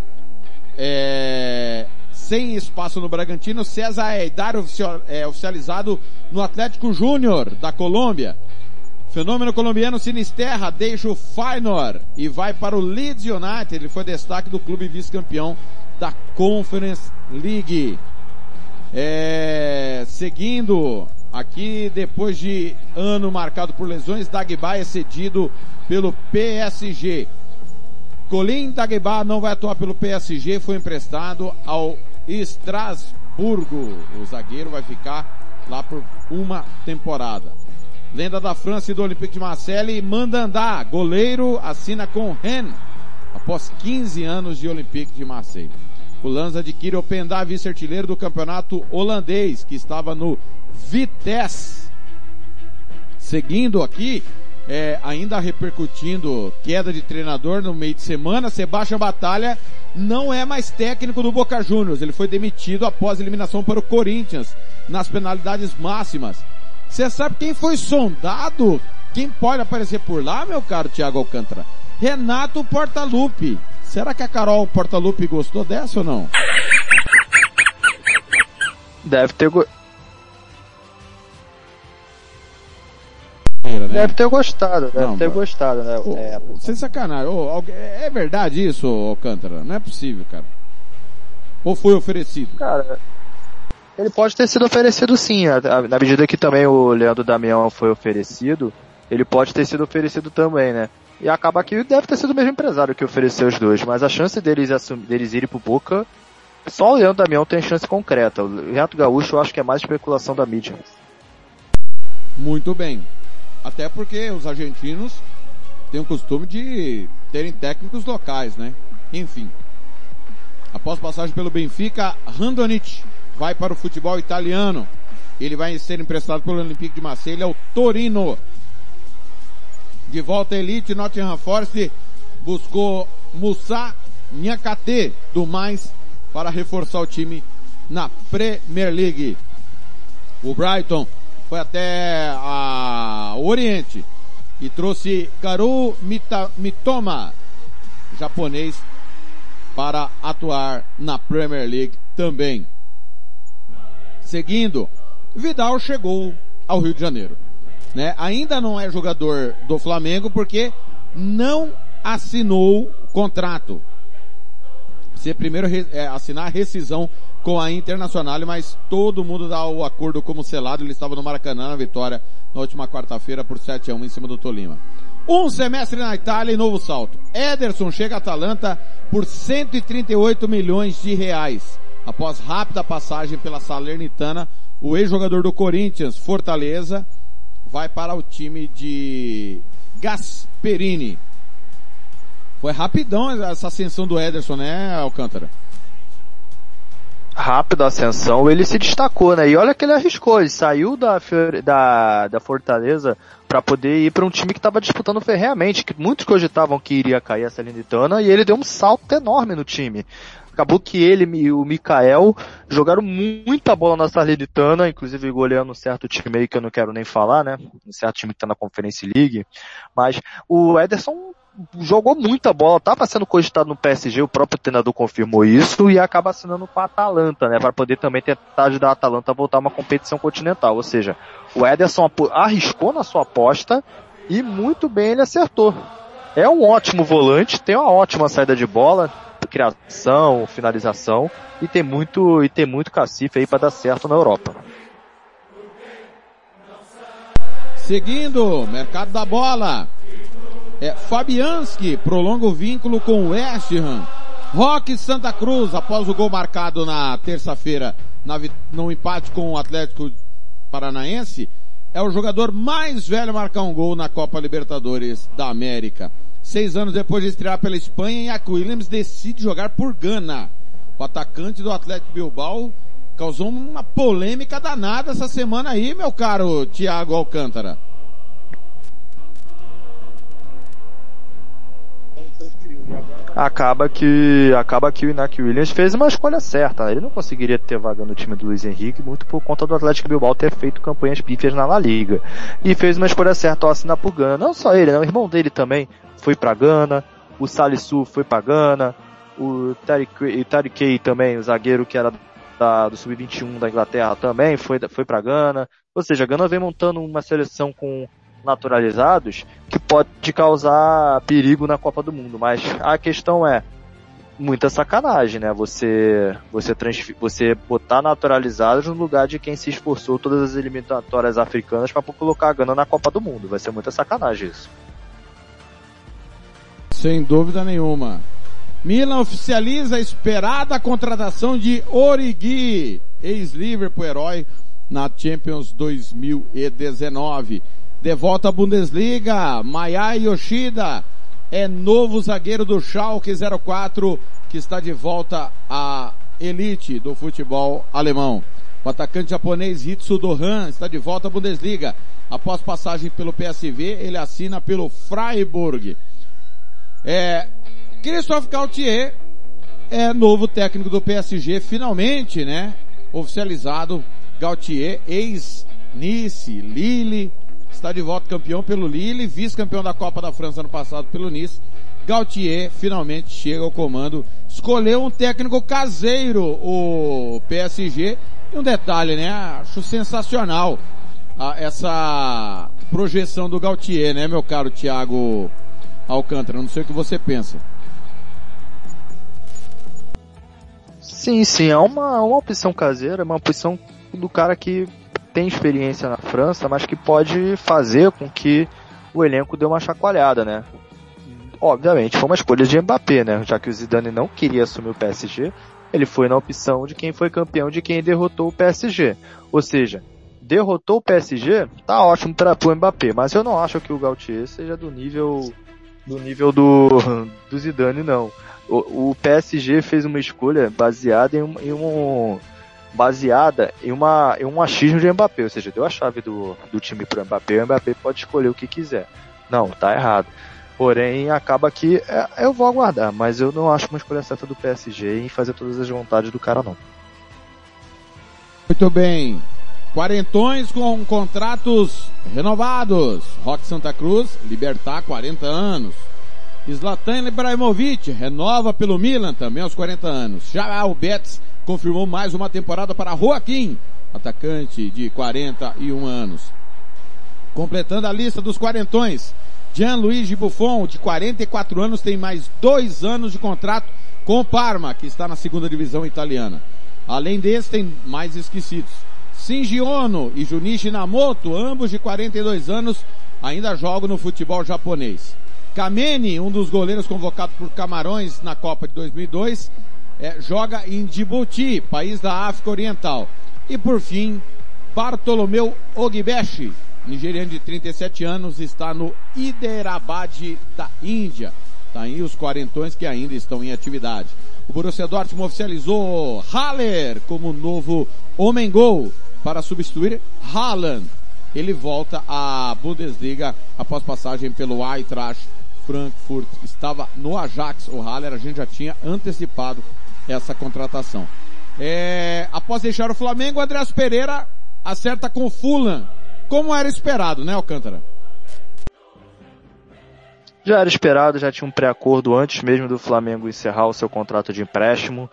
É, sem espaço no Bragantino, César Eidar é oficializado no Atlético Júnior da Colômbia. Fenômeno colombiano Sinisterra deixa o Feyenoord e vai para o Leeds United. Ele foi destaque do clube vice-campeão da Conference League. É, seguindo aqui, depois de ano marcado por lesões, Dagba é cedido pelo PSG. Colin Dagba não vai atuar pelo PSG, foi emprestado ao Estrasburgo. O zagueiro vai ficar lá por uma temporada. Lenda da França e do Olympique de Marseille manda andar. Goleiro assina com Rennes após 15 anos de Olympique de Marseille. O Lanza adquire o Pendá, vice-artilheiro do campeonato holandês, que estava no Vitesse. Seguindo aqui, é, ainda repercutindo queda de treinador no meio de semana, Sebastião Batalha não é mais técnico do Boca Juniors. Ele foi demitido após eliminação para o Corinthians nas penalidades máximas. Você sabe quem foi sondado? Quem pode aparecer por lá, meu caro Thiago Alcântara? Renato Portaluppi. Será que a Carol Portaluppi gostou dessa ou não? Deve ter, go- Né? deve ter gostado, deve Não, ter mas- gostado, né? Ô, É, Sem sacanagem. Ô, algu- é verdade isso, Alcântara? Não é possível, cara. Ou foi oferecido? Cara, ele pode ter sido oferecido sim, na medida que também o Leandro Damião foi oferecido, ele pode ter sido oferecido também, né? E acaba que deve ter sido o mesmo empresário que ofereceu os dois, mas a chance deles, assum- deles irem pro Boca, só o Leandro Damião tem chance concreta. O Renato Gaúcho eu acho que é mais especulação da mídia. Muito bem. Até porque os argentinos têm o costume de terem técnicos locais, né? Enfim. Após passagem pelo Benfica, Randonich vai para o futebol italiano. Ele vai ser emprestado pelo Olympique de Marseille ao Torino. De volta à elite, Nottingham Forest buscou Moussa Niakate do mais para reforçar o time na Premier League. O Brighton foi até a o Oriente e trouxe Karu Mita, Mitoma, japonês, para atuar na Premier League também. Seguindo, Vidal chegou ao Rio de Janeiro. Né? Ainda não é jogador do Flamengo porque não assinou contrato. Precisa primeiro re- é, assinar a rescisão com a Internacional, mas todo mundo dá o acordo como selado. Ele estava no Maracanã na vitória na última quarta-feira por 7 a 1 em cima do Tolima. Um semestre na Itália e novo salto. Ederson chega a Atalanta por 138 milhões de reais. Após rápida passagem pela Salernitana, o ex-jogador do Corinthians, Fortaleza, vai para o time de Gasperini. Foi rapidão essa ascensão do Ederson, né, Alcântara? Rápida ascensão, ele se destacou, né? E olha que ele arriscou, ele saiu da, da, da Fortaleza para poder ir para um time que estava disputando ferreamente, que muitos cogitavam que iria cair a Salernitana, e ele deu um salto enorme no time. Acabou que ele e o Mikael jogaram muita bola na Salernitana, inclusive goleando um certo time aí que eu não quero nem falar, né? Um certo time que tá na Conference League. Mas o Ederson jogou muita bola, estava sendo cogitado no PSG, o próprio treinador confirmou isso e acaba assinando com a Atalanta, né, para poder também tentar ajudar a Atalanta a voltar a uma competição continental. Ou seja, o Ederson arriscou na sua aposta e muito bem ele acertou. É um ótimo volante, tem uma ótima saída de bola, criação, finalização e tem muito e tem muito cacife aí para dar certo na Europa. Seguindo, mercado da bola. É, Fabianski prolonga o vínculo com o West Ham. Roque Santa Cruz, após o gol marcado na terça-feira na no empate com o Atlético Paranaense, é o jogador mais velho a marcar um gol na Copa Libertadores da América. Seis anos depois de estrear pela Espanha, Iaco Williams decide jogar por Gana. O atacante do Atlético Bilbao causou uma polêmica danada essa semana aí, meu caro Thiago Alcântara. Acaba que acaba que o Iñaki Williams fez uma escolha certa. né? Ele não conseguiria ter vaga no time do Luiz Henrique muito por conta do Atlético Bilbao ter feito campanhas pífias na La Liga. E fez uma escolha certa ao assinar por Gana. Não só ele, né? o irmão dele também foi para Gana, o Salisu foi para Gana, o Tariq também, o zagueiro que era da- do sub-21 da Inglaterra também foi foi para Gana. Ou seja, a Gana vem montando uma seleção com naturalizados que pode causar perigo na Copa do Mundo. Mas a questão é muita sacanagem, né? Você você você botar naturalizados no lugar de quem se esforçou todas as eliminatórias africanas para colocar a Gana na Copa do Mundo. Vai ser muita sacanagem isso. Sem dúvida nenhuma. Milan oficializa a esperada contratação de Origi, ex-Liverpool herói, na Champions 2019. De volta à Bundesliga, Maya Yoshida é novo zagueiro do Schalke 04, que está de volta à elite do futebol alemão. O atacante japonês Hitsu Dohan está de volta à Bundesliga. Após passagem pelo PSV, ele assina pelo Freiburg. É, Christophe Gaultier é novo técnico do PSG, finalmente, né? Oficializado. Gaultier, ex-Nice, Lille, está de volta campeão pelo Lille, vice-campeão da Copa da França ano passado pelo Nice. Gaultier finalmente chega ao comando. Escolheu um técnico caseiro, o PSG. E um detalhe, né? Acho sensacional a, essa projeção do Gaultier, né, meu caro Thiago Alcântara? Não sei o que você pensa. Sim, sim, é uma, uma opção caseira, é uma opção do cara que tem experiência na França, mas que pode fazer com que o elenco dê uma chacoalhada, né? Obviamente, foi uma escolha de Mbappé, né? Já que o Zidane não queria assumir o PSG, ele foi na opção de quem foi campeão, de quem derrotou o PSG. Ou seja, derrotou o PSG, tá ótimo para o Mbappé, mas eu não acho que o Gautier seja do nível do nível do, do Zidane, não o, o PSG fez uma escolha baseada em um, em um baseada em, uma, em um achismo de Mbappé, ou seja, deu a chave do, do time o Mbappé, o Mbappé pode escolher o que quiser. Não, tá errado. Porém, acaba que é, eu vou aguardar, mas eu não acho uma escolha certa do PSG em fazer todas as vontades do cara, não. Muito bem. Quarentões com contratos renovados. Rock Santa Cruz, Libertar, 40 anos. Zlatan Ibrahimovic renova pelo Milan também aos 40 anos. Já o Betis confirmou mais uma temporada para Joaquim, atacante de 41 anos. Completando a lista dos quarentões, Gianluigi Buffon, de 44 anos, tem mais dois anos de contrato com o Parma, que está na segunda divisão italiana. Além desse, tem mais esquecidos. Shinji Ono e Junichi Namoto, ambos de 42 anos, ainda jogam no futebol japonês. Kameni, um dos goleiros convocados por Camarões na Copa de 2002, é, joga em Djibouti, país da África Oriental. E por fim, Bartolomeu Ogbeshi, nigeriano de 37 anos, está no Hyderabad da Índia. Tá aí os quarentões que ainda estão em atividade. O Borussia Dortmund oficializou Haller como novo homem-gol para substituir Haaland. Ele volta à Bundesliga após passagem pelo Eintracht Frankfurt estava no Ajax, o Haller, a gente já tinha antecipado essa contratação. É, após deixar o Flamengo, Andrés Pereira acerta com o Fulham, como era esperado, né, Alcântara? Já era esperado, já tinha um pré-acordo antes mesmo do Flamengo encerrar o seu contrato de empréstimo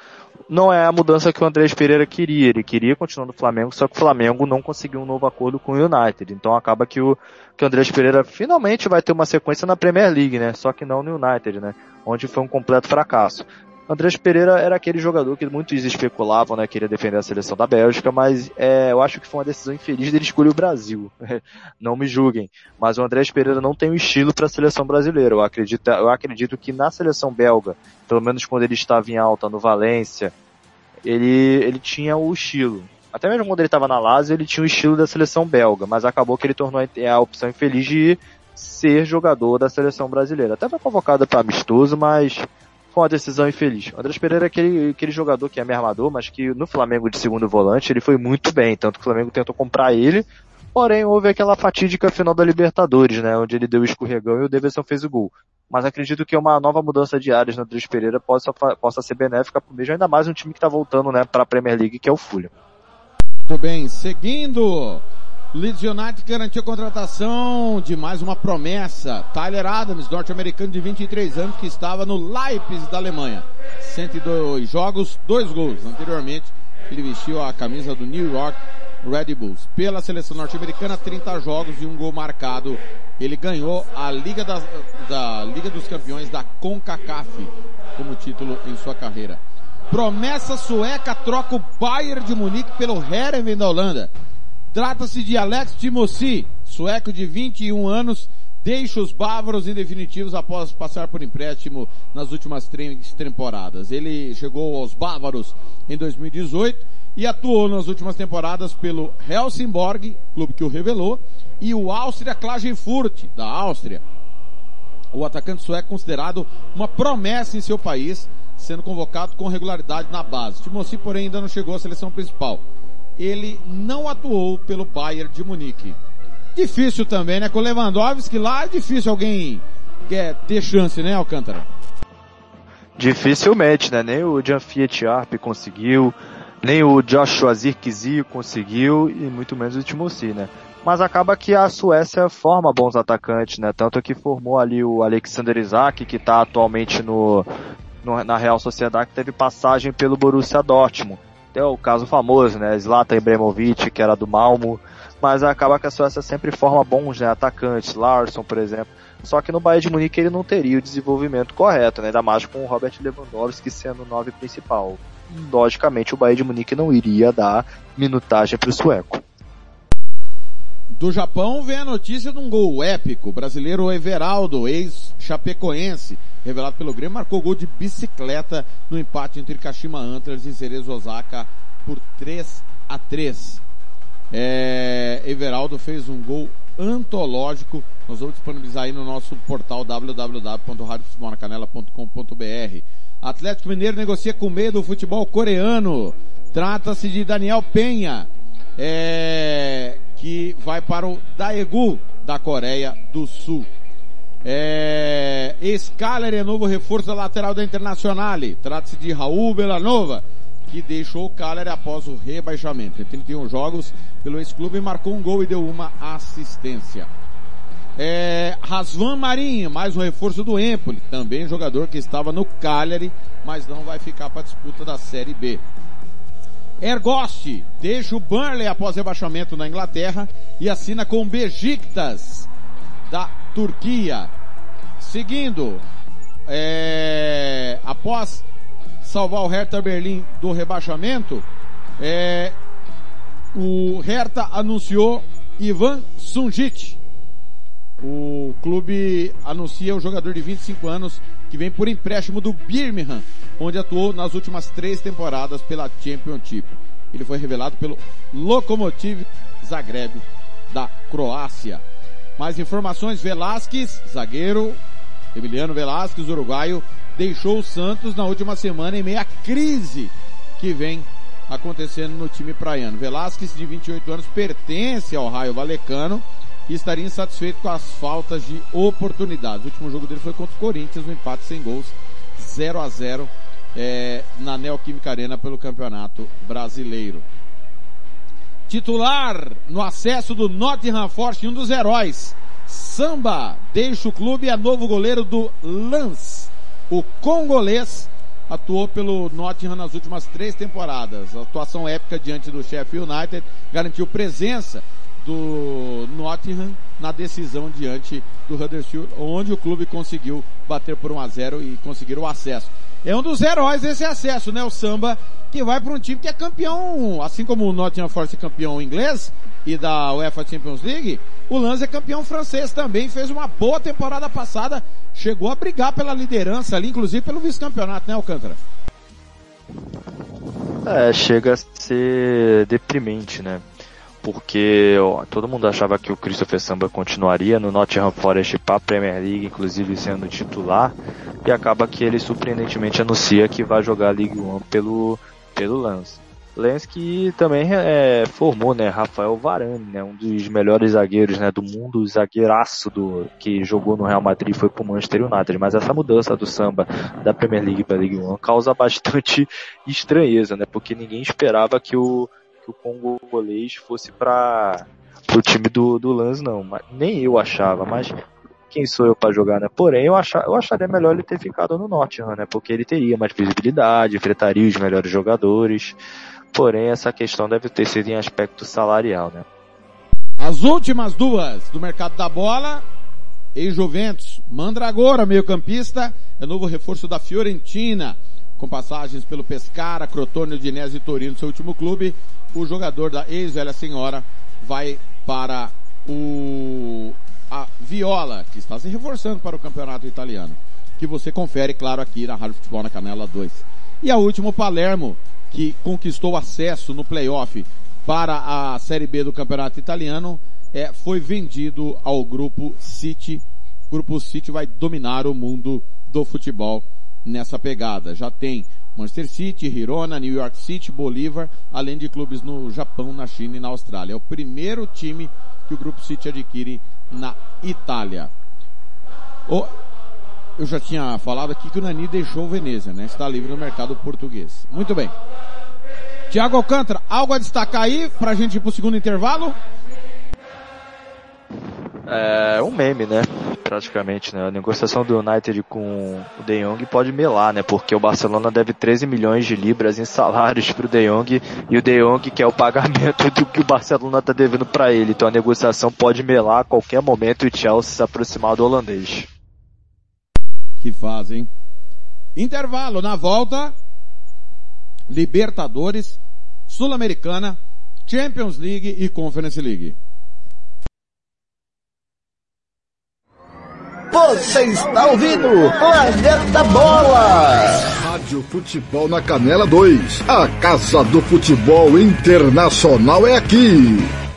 não é a mudança que o Andrés Pereira queria. Ele queria continuar no Flamengo, só que o Flamengo não conseguiu um novo acordo com o United. Então acaba que o, que o Andrés Pereira finalmente vai ter uma sequência na Premier League, né? Só que não no United, né? Onde foi um completo fracasso. Andrés Pereira era aquele jogador que muitos especulavam, né? Queria defender a seleção da Bélgica, mas é, eu acho que foi uma decisão infeliz dele escolher o Brasil. [laughs] não me julguem. Mas o Andrés Pereira não tem o estilo para a seleção brasileira. Eu acredito, eu acredito que na seleção belga, pelo menos quando ele estava em alta no Valência, ele, ele tinha o estilo. Até mesmo quando ele estava na Lazio, ele tinha o estilo da seleção belga, mas acabou que ele tornou a opção infeliz de ser jogador da seleção brasileira. Até foi convocado para amistoso, mas foi uma decisão infeliz. O Andrés Pereira é aquele, aquele jogador que é meio armador, mas que no Flamengo de segundo volante ele foi muito bem, tanto que o Flamengo tentou comprar ele, porém houve aquela fatídica final da Libertadores, né, onde ele deu o escorregão e o Deverson fez o gol. Mas acredito que uma nova mudança de áreas no Andrés Pereira possa, possa ser benéfica para o mesmo, ainda mais um time que está voltando né, para a Premier League, que é o Fulham. Muito bem, seguindo Leeds United garantiu a contratação de mais uma promessa. Tyler Adams, norte-americano de 23 anos, que estava no Leipzig da Alemanha. 102 jogos, dois gols. Anteriormente, ele vestiu a camisa do New York Red Bulls. Pela seleção norte-americana, 30 jogos e um gol marcado. Ele ganhou a Liga, da, da Liga dos Campeões da CONCACAF como título em sua carreira. Promessa sueca troca o Bayern de Munique pelo Herenveen da Holanda. Trata-se de Alex Timossi, sueco de 21 anos, deixa os bávaros em definitivos após passar por empréstimo nas últimas três temporadas. Ele chegou aos bávaros em 2018 e atuou nas últimas temporadas pelo Helsingborg, clube que o revelou, e o Áustria Klagenfurt, da Áustria. O atacante sueco é considerado uma promessa em seu país, sendo convocado com regularidade na base. Timossi, porém, ainda não chegou à seleção principal. Ele não atuou pelo Bayern de Munique. Difícil também, né? Com o Lewandowski lá é difícil alguém quer ter chance, né, Alcântara? Dificilmente, né? Nem o Jan Arp conseguiu, nem o Joshua Zirkzee conseguiu e muito menos o Timossi, né? Mas acaba que a Suécia forma bons atacantes, né? Tanto que formou ali o Alexander Isaac, que está atualmente no, no, na Real Sociedade, que teve passagem pelo Borussia Dortmund. Tem o caso famoso, né? Zlatan Ibrahimovic, que era do Malmo, mas acaba que a Suécia sempre forma bons né, atacantes, Larsson, por exemplo. Só que no Bayern de Munique ele não teria o desenvolvimento correto, né? ainda mais com o Robert Lewandowski sendo o nove principal. Logicamente o Bayern de Munique não iria dar minutagem para o sueco. Do Japão vem a notícia de um gol épico. O brasileiro Everaldo, ex-chapecoense, revelado pelo Grêmio, marcou gol de bicicleta no empate entre Kashima Antlers e Cerezo Osaka por 3 a 3. É, Everaldo fez um gol antológico. Nós vamos disponibilizar aí no nosso portal www.radiofutbolnacanela.com.br. Atlético Mineiro negocia com o meio do futebol coreano. Trata-se de Daniel Penha, é, que vai para o Daegu da Coreia do Sul. É, Scaler é novo reforço da lateral da Internacional. Trata-se de Raul Belanova, que deixou o Cagliari após o rebaixamento. Em 31 jogos pelo ex-clube, marcou um gol e deu uma assistência. É, Rasvan Marinho, mais um reforço do Empoli, também jogador que estava no Cagliari, mas não vai ficar para a disputa da Série B. Ergost deixa o Burnley após rebaixamento na Inglaterra e assina com o Besiktas da Turquia. Seguindo, é, após salvar o Hertha Berlim do rebaixamento, é, o Hertha anunciou Ivan Sunjic. O clube anuncia o jogador de 25 anos que vem por empréstimo do Birmingham, onde atuou nas últimas três temporadas pela Championship. Ele foi revelado pelo Lokomotiv Zagreb da Croácia. Mais informações, Velasquez, zagueiro, Emiliano Velasquez, uruguaio, deixou o Santos na última semana em meio à crise que vem acontecendo no time praiano. Velasquez, de 28 anos, pertence ao Raio Valecano e estaria insatisfeito com as faltas de oportunidades. O último jogo dele foi contra o Corinthians, um empate sem gols, 0 a 0 é, na Neoquímica Arena pelo Campeonato Brasileiro. Titular no acesso do Nottingham Forest, um dos heróis. Samba deixa o clube e é novo goleiro do Lance. O congolês atuou pelo Nottingham nas últimas três temporadas. A atuação épica diante do Sheffield United garantiu presença do Nottingham na decisão diante do Huddersfield, onde o clube conseguiu bater por 1 a 0 e conseguir o acesso. É um dos heróis desse acesso, né? O Samba, que vai para um time que é campeão, assim como o Nottingham Forest é campeão inglês e da UEFA Champions League, o Lanz é campeão francês também, fez uma boa temporada passada, chegou a brigar pela liderança ali, inclusive pelo vice-campeonato, né, Alcântara? É, chega a ser deprimente, né? Porque todo mundo achava que o Christopher Samba continuaria no Nottingham Forest para a Premier League, inclusive sendo titular, e acaba que ele surpreendentemente anuncia que vai jogar a League One pelo, pelo Lance. Lens que também é, formou, né, Rafael Varane, né, um dos melhores zagueiros, né, do mundo, zagueiraço do que jogou no Real Madrid foi pro Manchester United, mas essa mudança do samba da Premier League para League One causa [laughs] bastante estranheza, né, porque ninguém esperava que o que o congolês fosse para o time do do Lens não, mas, nem eu achava, mas quem sou eu para jogar, né? Porém, eu, achar, eu acharia melhor ele ter ficado no Nottingham, né? Porque ele teria mais visibilidade, enfrentaria os melhores jogadores. Porém, essa questão deve ter sido em aspecto salarial, né? As últimas duas do mercado da bola, em Juventus, Mandragora, meio campista, é novo reforço da Fiorentina, com passagens pelo Pescara, Crotone, Udinese e Torino, seu último clube. O jogador da ex-velha senhora vai para o a Viola, que está se reforçando para o campeonato italiano, que você confere, claro, aqui na Rádio Futebol na Canela 2. E a última, o Palermo, que conquistou acesso no playoff para a Série B do Campeonato Italiano, é, foi vendido ao grupo City. O grupo City vai dominar o mundo do futebol nessa pegada. Já tem Manchester City, Hirona, New York City, Bolívar, além de clubes no Japão, na China e na Austrália. É o primeiro time que o grupo City adquire na Itália. O, eu já tinha falado aqui que o Nani deixou o Venezia, né? Está livre no mercado português. Muito bem. Tiago Alcântara, algo a destacar aí pra gente ir pro segundo intervalo? É um meme, né? Praticamente, né? A negociação do United com o De Jong pode melar, né? Porque o Barcelona deve 13 milhões de libras em salários pro De Jong e o De Jong quer o pagamento do que o Barcelona tá devendo para ele. Então a negociação pode melar a qualquer momento e o Chelsea se aproximar do holandês. Que fazem. Intervalo na volta. Libertadores, Sul-Americana, Champions League e Conference League. Você está ouvindo Planeta Bola. Rádio Futebol na Canela 2. A Casa do Futebol Internacional é aqui.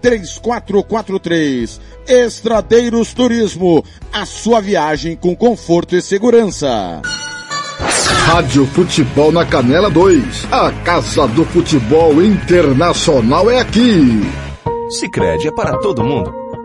3443. Estradeiros Turismo, a sua viagem com conforto e segurança. Rádio Futebol na Canela 2. A Casa do Futebol Internacional é aqui. Sicredi é para todo mundo.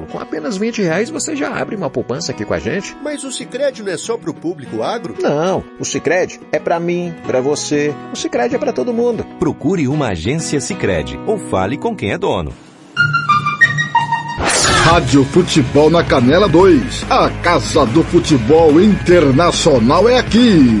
Com apenas 20 reais você já abre uma poupança aqui com a gente. Mas o Sicredi não é só pro público agro? Não, o Sicredi é para mim, para você. O Sicredi é para todo mundo. Procure uma agência Sicredi ou fale com quem é dono. Rádio Futebol na Canela 2. A Casa do Futebol Internacional é aqui.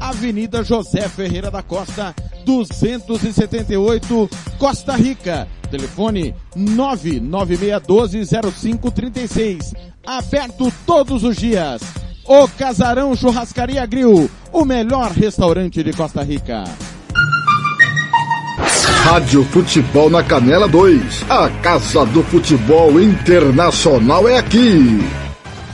Avenida José Ferreira da Costa, 278, Costa Rica. Telefone 996120536. Aberto todos os dias. O Casarão Churrascaria Grill, o melhor restaurante de Costa Rica. Rádio Futebol na Canela 2. A Casa do Futebol Internacional é aqui.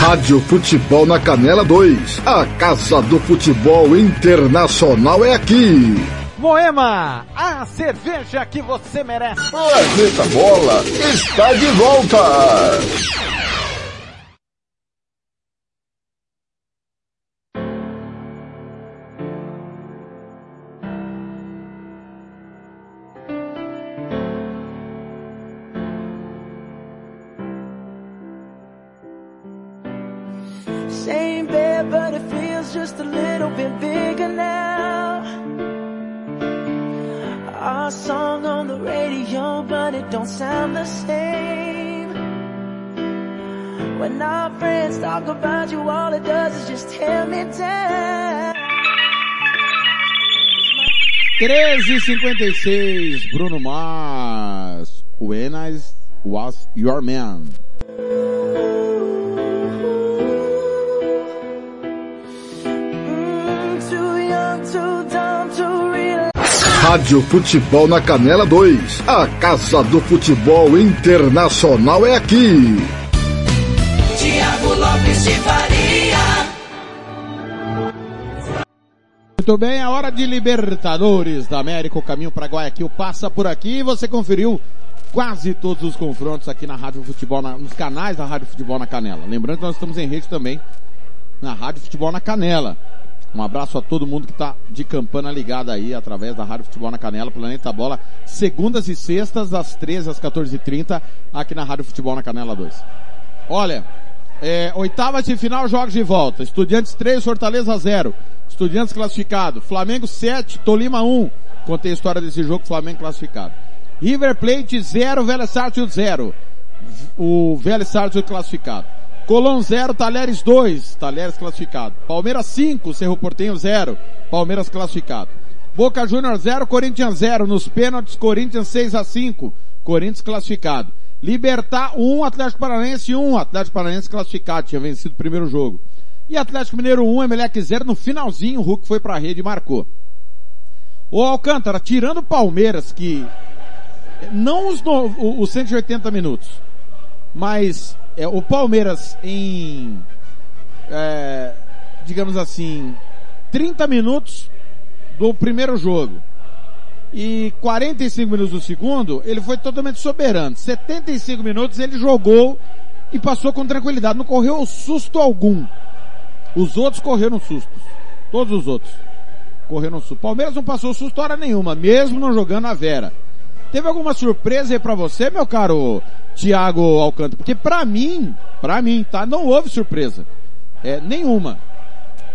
Rádio Futebol na Canela 2. A Casa do Futebol Internacional é aqui. Moema, a cerveja que você merece. Planeta Bola está de volta. Just a little bit bigger now. Our song on the radio, but it don't sound the same. When our friends talk about you, all it does is just tear me down. 13h56, Bruno Mars. When I was your man. Rádio Futebol na Canela 2. A Casa do Futebol Internacional é aqui. Tiago Lopes de Faria. Muito bem, a hora de Libertadores da América, o caminho para Guayaquil passa por aqui e você conferiu quase todos os confrontos aqui na Rádio Futebol, na, nos canais da Rádio Futebol na Canela. Lembrando que nós estamos em rede também na Rádio Futebol na Canela. Um abraço a todo mundo que está de campana ligada aí através da Rádio Futebol na Canela, Planeta Bola, segundas e sextas, das 13 às 14h30, aqui na Rádio Futebol na Canela 2. Olha, é, oitavas de final, jogos de volta. Estudiantes 3, Fortaleza 0. Estudiantes classificado. Flamengo 7, Tolima 1. Contei a história desse jogo, Flamengo classificado. River Plate 0, Vélez Sarsfield 0. O Vélez Sarsfield classificado. Colón 0, Talheres 2. Talheres classificado. Palmeiras 5, Cerro Portenho 0. Palmeiras classificado. Boca Júnior 0, Corinthians 0. Nos pênaltis, Corinthians 6 a 5. Corinthians classificado. Libertar 1, Atlético Paranaense 1. Atlético Paranaense classificado, tinha vencido o primeiro jogo. E Atlético Mineiro 1, Emelec 0. No finalzinho, o Hulk foi pra rede e marcou. O Alcântara, tirando o Palmeiras, que não os, no, os 180 minutos, mas é, o Palmeiras em, é, digamos assim, 30 minutos do primeiro jogo e 45 minutos do segundo, ele foi totalmente soberano. 75 minutos ele jogou e passou com tranquilidade, não correu susto algum. Os outros correram sustos. Todos os outros correram susto. Palmeiras não passou susto hora nenhuma, mesmo não jogando a Vera. Teve alguma surpresa aí pra você, meu caro Thiago Alcântara? Porque pra mim, pra mim, tá? Não houve surpresa. É, nenhuma.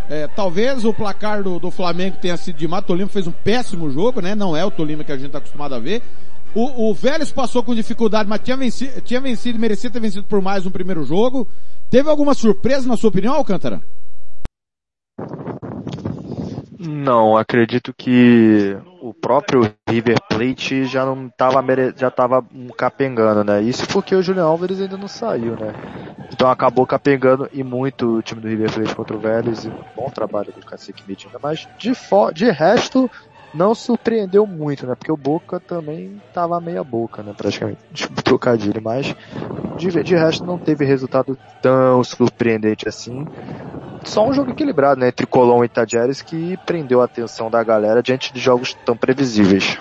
É, talvez o placar do, do Flamengo tenha sido de. O Tolima fez um péssimo jogo, né? Não é o Tolima que a gente está acostumado a ver. O, o Vélez passou com dificuldade, mas tinha vencido, tinha vencido, merecia ter vencido por mais no primeiro jogo. Teve alguma surpresa na sua opinião, Alcântara? Não, acredito que o próprio River Plate já não estava já tava capengando, né? Isso porque o Julião Alves ainda não saiu, né? Então acabou capengando e muito o time do River Plate contra o Vélez. Bom trabalho do Cacique Medina, mas de, de resto não surpreendeu muito, né? Porque o Boca também tava meia boca, né? Praticamente, [laughs] tipo, trocadilho, mas de, de resto não teve resultado tão surpreendente assim. Só um jogo equilibrado, né? Entre Colón e Tajeres que prendeu a atenção da galera diante de jogos tão previsíveis.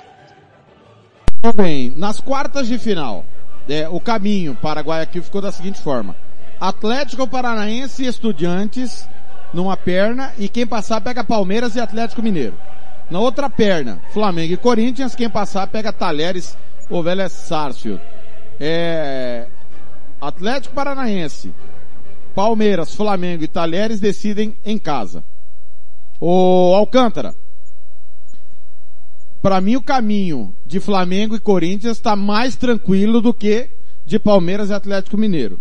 Bem, nas quartas de final, é, o caminho para Guayaquil ficou da seguinte forma. Atlético Paranaense e Estudiantes numa perna e quem passar pega Palmeiras e Atlético Mineiro. Na outra perna, Flamengo e Corinthians, quem passar pega Talheres ou Vélez Sarsfield. É, Atlético Paranaense, Palmeiras, Flamengo e Talheres decidem em casa. O Alcântara. Para mim o caminho de Flamengo e Corinthians está mais tranquilo do que de Palmeiras e Atlético Mineiro.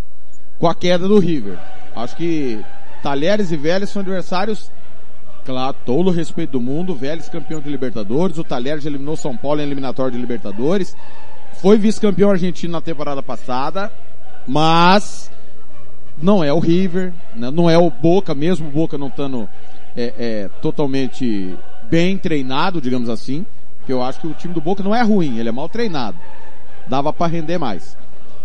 Com a queda do River. Acho que Talheres e Vélez são adversários, claro, todo o respeito do mundo. Vélez campeão de Libertadores, o Talheres eliminou São Paulo em eliminatório de Libertadores. Foi vice-campeão argentino na temporada passada, mas não é o River, né? não é o Boca, mesmo o Boca não estando é, é, totalmente bem treinado, digamos assim, que eu acho que o time do Boca não é ruim, ele é mal treinado. Dava para render mais.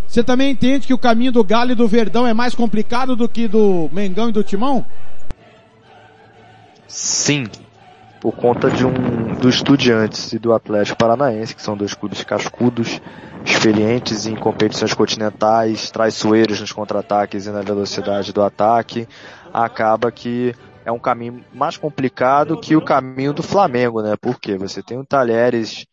Você também entende que o caminho do Galo e do Verdão é mais complicado do que do Mengão e do Timão? Sim, por conta de um do Estudiantes e do Atlético Paranaense, que são dois clubes cascudos, experientes em competições continentais, traiçoeiros nos contra-ataques e na velocidade do ataque, acaba que é um caminho mais complicado que o caminho do Flamengo, né? Porque você tem o Talheres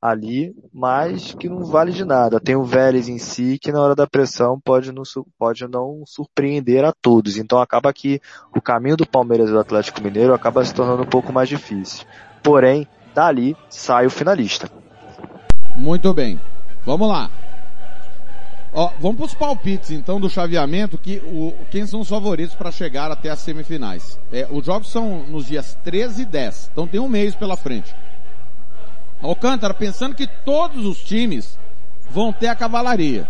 ali, mas que não vale de nada. Tem o Vélez em si, que na hora da pressão pode não, pode não surpreender a todos. Então acaba que o caminho do Palmeiras e do Atlético Mineiro acaba se tornando um pouco mais difícil. Porém, dali sai o finalista. Muito bem. Vamos lá. Ó, vamos para os palpites então do chaveamento, que o, quem são os favoritos para chegar até as semifinais. É, os jogos são nos dias 13 e 10, então tem um mês pela frente. Alcântara, pensando que todos os times vão ter a cavalaria.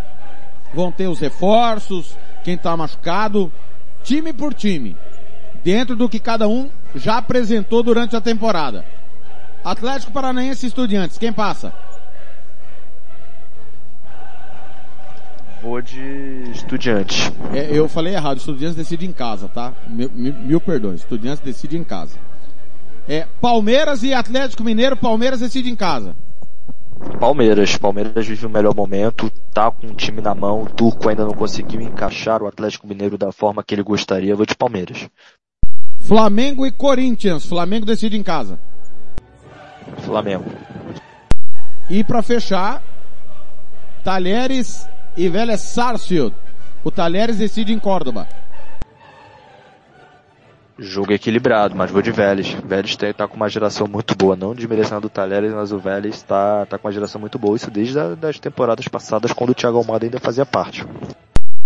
Vão ter os reforços, quem está machucado, time por time. Dentro do que cada um já apresentou durante a temporada. Atlético Paranaense e Estudiantes, quem passa? Vou de Estudiantes. É, eu falei errado, Estudiantes decide em casa, tá? Mil, mil, mil perdões, Estudiantes decide em casa. É, Palmeiras e Atlético Mineiro, Palmeiras decide em casa. Palmeiras. Palmeiras vive o melhor momento, tá com o time na mão. O Turco ainda não conseguiu encaixar o Atlético Mineiro da forma que ele gostaria. Vou de Palmeiras. Flamengo e Corinthians. Flamengo decide em casa. Flamengo. E para fechar, Talheres e Vélez Sarsfield. O Talheres decide em Córdoba. Jogo equilibrado, mas vou de Vélez. Vélez tá com uma geração muito boa, não desmerecendo o Talheres, mas o Vélez está tá com uma geração muito boa. Isso desde a, das temporadas passadas, quando o Thiago Almada ainda fazia parte.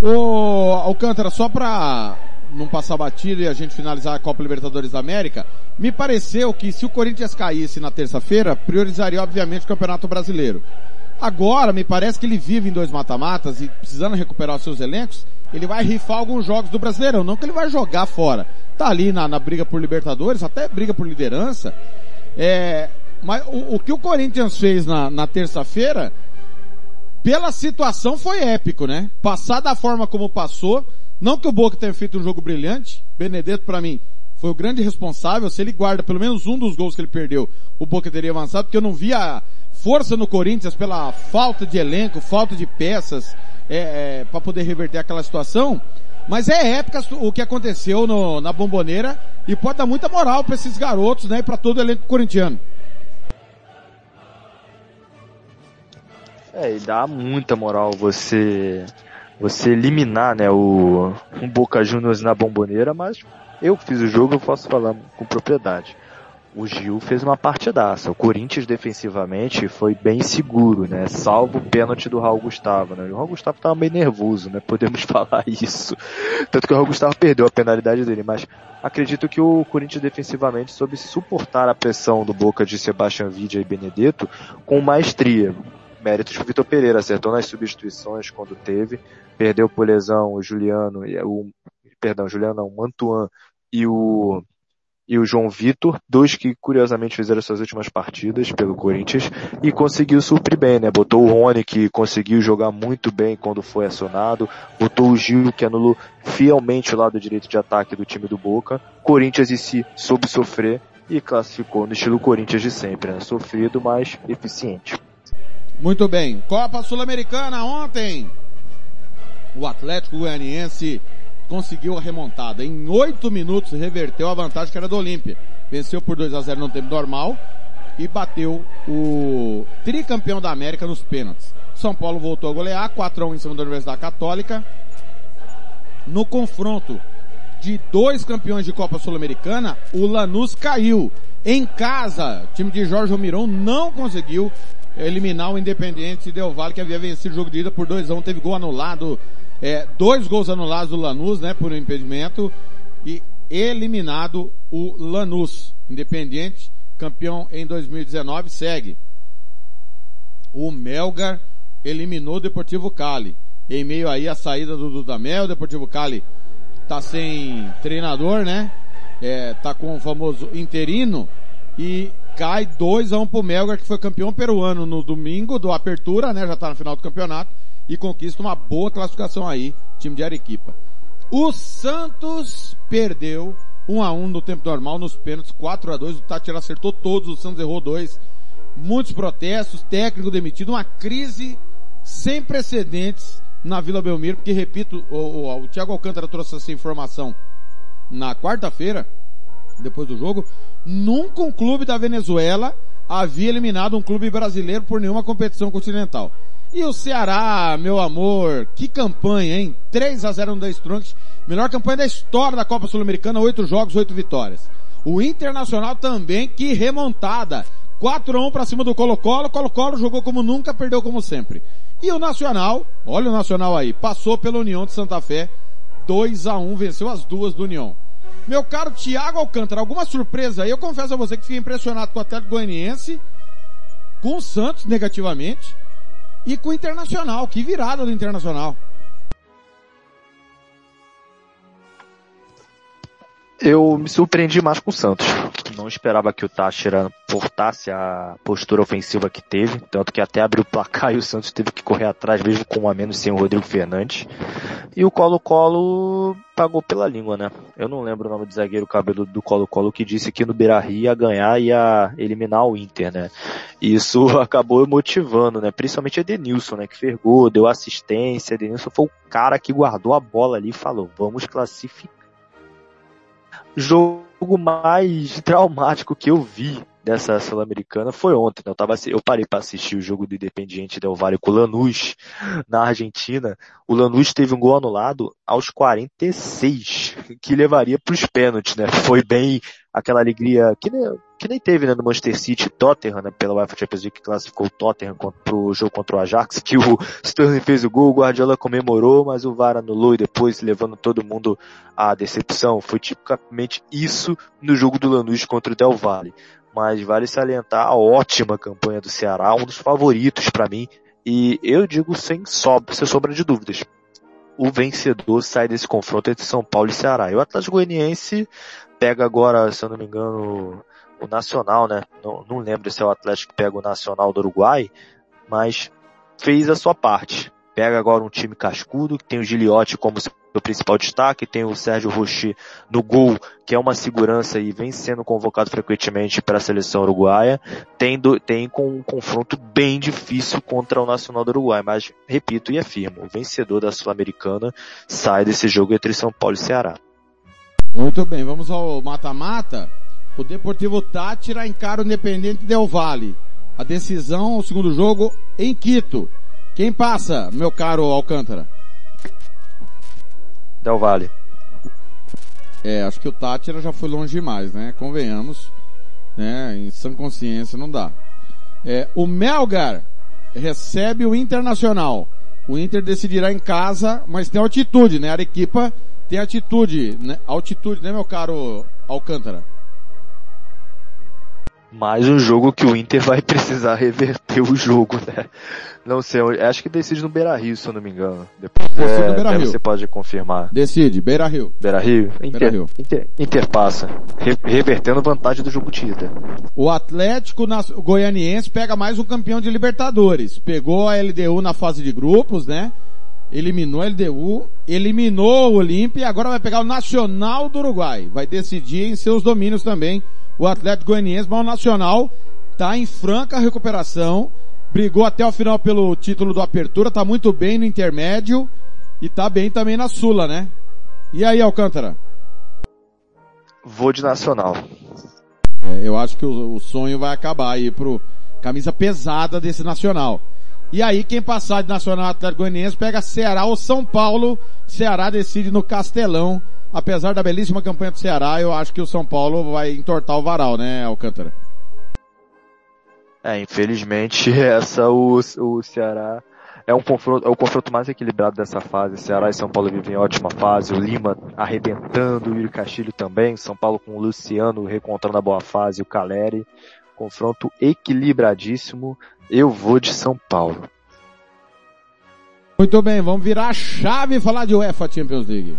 Ô, Alcântara, só pra não passar batido e a gente finalizar a Copa Libertadores da América, me pareceu que se o Corinthians caísse na terça-feira, priorizaria obviamente o Campeonato Brasileiro. Agora, me parece que ele vive em dois mata-matas e precisando recuperar os seus elencos, ele vai rifar alguns jogos do Brasileirão, não que ele vai jogar fora. Tá ali na, na briga por Libertadores, até briga por liderança. É, mas o, o que o Corinthians fez na, na terça-feira, pela situação foi épico, né? Passar da forma como passou, não que o Boca tenha feito um jogo brilhante, Benedetto para mim foi o grande responsável, se ele guarda pelo menos um dos gols que ele perdeu, o Boca teria avançado, porque eu não via força no Corinthians pela falta de elenco, falta de peças, é, é, para poder reverter aquela situação. Mas é épica o que aconteceu no, na bomboneira e pode dar muita moral para esses garotos, né, e para todo o elenco corintiano. É, e dá muita moral você você eliminar, né, o um Boca Juniors na bomboneira, mas eu que fiz o jogo, eu posso falar com propriedade o Gil fez uma partidaça. O Corinthians defensivamente foi bem seguro, né? Salvo o pênalti do Raul Gustavo, né? O Raul Gustavo estava meio nervoso, né? Podemos [laughs] falar isso. Tanto que o Raul Gustavo perdeu a penalidade dele, mas acredito que o Corinthians defensivamente soube suportar a pressão do Boca de Sebastião Vidia e Benedetto com maestria. Méritos pro Vitor Pereira, acertou nas substituições quando teve, perdeu por lesão o Juliano, o, perdão, Juliano não, o Antoine e o e o João Vitor, dois que curiosamente fizeram suas últimas partidas pelo Corinthians e conseguiu suprir bem, né? Botou o Rony que conseguiu jogar muito bem quando foi acionado, botou o Gil que anulou fielmente o lado direito de ataque do time do Boca. Corinthians em si soube sofrer e classificou no estilo Corinthians de sempre, né? Sofrido, mas eficiente. Muito bem. Copa Sul-Americana ontem. O Atlético Goianiense conseguiu a remontada. Em oito minutos reverteu a vantagem que era do Olímpia. Venceu por 2 a 0 no tempo normal e bateu o tricampeão da América nos pênaltis. São Paulo voltou a golear, 4 a 1 em cima da Universidade Católica. no confronto de dois campeões de Copa Sul-Americana, o Lanús caiu. Em casa, o time de Jorge Almiron não conseguiu eliminar o Independiente Del Valle, que havia vencido o jogo de ida por 2 a 1 um, teve gol anulado, é, dois gols anulados do Lanús, né, por um impedimento, e eliminado o Lanús. Independiente, campeão em 2019, segue. O Melgar eliminou o Deportivo Cali. Em meio aí a saída do Dudamel, o Deportivo Cali tá sem treinador, né? É, tá com o famoso interino e cai 2 a 1 um pro Melgar, que foi campeão peruano no domingo do Apertura, né? Já tá no final do campeonato e conquista uma boa classificação aí, time de Arequipa. O Santos perdeu 1 a 1 no tempo normal nos pênaltis, 4 a 2 o Tátira acertou todos, o Santos errou dois. Muitos protestos, técnico demitido, uma crise sem precedentes na Vila Belmiro, porque repito, o, o, o Thiago Alcântara trouxe essa informação na quarta-feira, depois do jogo, nunca um clube da Venezuela havia eliminado um clube brasileiro por nenhuma competição continental. E o Ceará, meu amor, que campanha, hein? 3 a 0 no 10 Trunks, melhor campanha da história da Copa Sul-Americana, 8 jogos, 8 vitórias. O Internacional também, que remontada. 4 a 1 para cima do Colo-Colo, Colo-Colo jogou como nunca, perdeu como sempre. E o Nacional, olha o Nacional aí, passou pela União de Santa Fé, 2 a 1 venceu as duas do União. Meu caro Thiago Alcântara, alguma surpresa aí? Eu confesso a você que fiquei impressionado com o Atlético Goianiense, com o Santos negativamente e com o Internacional. Que virada do Internacional. Eu me surpreendi mais com o Santos. Não esperava que o Táchira portasse a postura ofensiva que teve, tanto que até abriu o placar e o Santos teve que correr atrás, mesmo com um a menos sem o Rodrigo Fernandes. E o Colo-Colo pagou pela língua, né? Eu não lembro o nome do zagueiro cabelo do Colo-Colo que disse que no Beira-Rio ia ganhar e ia eliminar o Inter, né? E isso [laughs] acabou motivando, né? Principalmente Edenilson, né? Que fergou, deu assistência. Edenilson foi o cara que guardou a bola ali e falou, vamos classificar jogo mais traumático que eu vi dessa Sul-Americana foi ontem. Né? Eu, tava, eu parei para assistir o jogo do Independiente Del Valle com o Lanús na Argentina. O Lanús teve um gol anulado aos 46, que levaria para os pênaltis, né? Foi bem aquela alegria que nem, que nem teve né, no Manchester City Tottenham, né, pela UEFA Champions League que classificou o Tottenham para o jogo contra o Ajax, [laughs] que o Sterling fez o gol, o Guardiola comemorou, mas o VAR anulou e depois levando todo mundo à decepção. Foi tipicamente isso no jogo do Lanús contra o Del Valle mas vale salientar a ótima campanha do Ceará, um dos favoritos para mim, e eu digo sem, sobra, sem sombra de dúvidas. O vencedor sai desse confronto entre São Paulo e Ceará. E o Atlético Goianiense pega agora, se eu não me engano, o Nacional, né? Não, não lembro se é o Atlético que pega o Nacional do Uruguai, mas fez a sua parte. Pega agora um time cascudo, que tem o Giliotti como seu principal destaque, tem o Sérgio Rocher no gol, que é uma segurança e vem sendo convocado frequentemente para a seleção uruguaia. Tem, do, tem com um confronto bem difícil contra o Nacional do Uruguai, mas repito e afirmo, o vencedor da Sul-Americana sai desse jogo entre São Paulo e Ceará. Muito bem, vamos ao mata-mata. O Deportivo Tátira encara o Independente Del Valle. A decisão, o segundo jogo, em Quito. Quem passa, meu caro Alcântara? Del Valle. É, acho que o Tátira já foi longe demais, né? Convenhamos. Né? Em sã consciência não dá. É, o Melgar recebe o Internacional. O Inter decidirá em casa, mas tem altitude, né? A Arequipa tem altitude, né? Altitude, né, meu caro Alcântara? Mais um jogo que o Inter vai [laughs] precisar reverter o jogo, né? Não sei, acho que decide no Beira Rio, se eu não me engano. Depois é, Beira -Rio. você pode confirmar. Decide, Beira Rio. Beira Rio? Inter, Beira -Rio. Inter, Inter passa, re, revertendo vantagem do jogo tida. O Atlético Goianiense pega mais um campeão de Libertadores. Pegou a LDU na fase de grupos, né? Eliminou a LDU, eliminou o Olímpia e agora vai pegar o Nacional do Uruguai. Vai decidir em seus domínios também o Atlético Goianiense, mas o Nacional está em franca recuperação, brigou até o final pelo título do Apertura, está muito bem no intermédio e está bem também na Sula, né? E aí, Alcântara? Vou de Nacional. É, eu acho que o, o, sonho vai acabar aí pro camisa pesada desse Nacional. E aí quem passar de Nacional Atlético Goianiense pega Ceará ou São Paulo. Ceará decide no Castelão. Apesar da belíssima campanha do Ceará, eu acho que o São Paulo vai entortar o varal, né, Alcântara? É, infelizmente [laughs] essa o, o Ceará é um confronto, é o confronto mais equilibrado dessa fase. Ceará e São Paulo vivem em ótima fase. O Lima arrebentando, o Yuri Castilho também. São Paulo com o Luciano reencontrando a boa fase, o Caleri. Confronto equilibradíssimo. Eu vou de São Paulo. Muito bem, vamos virar a chave e falar de UEFA Champions League.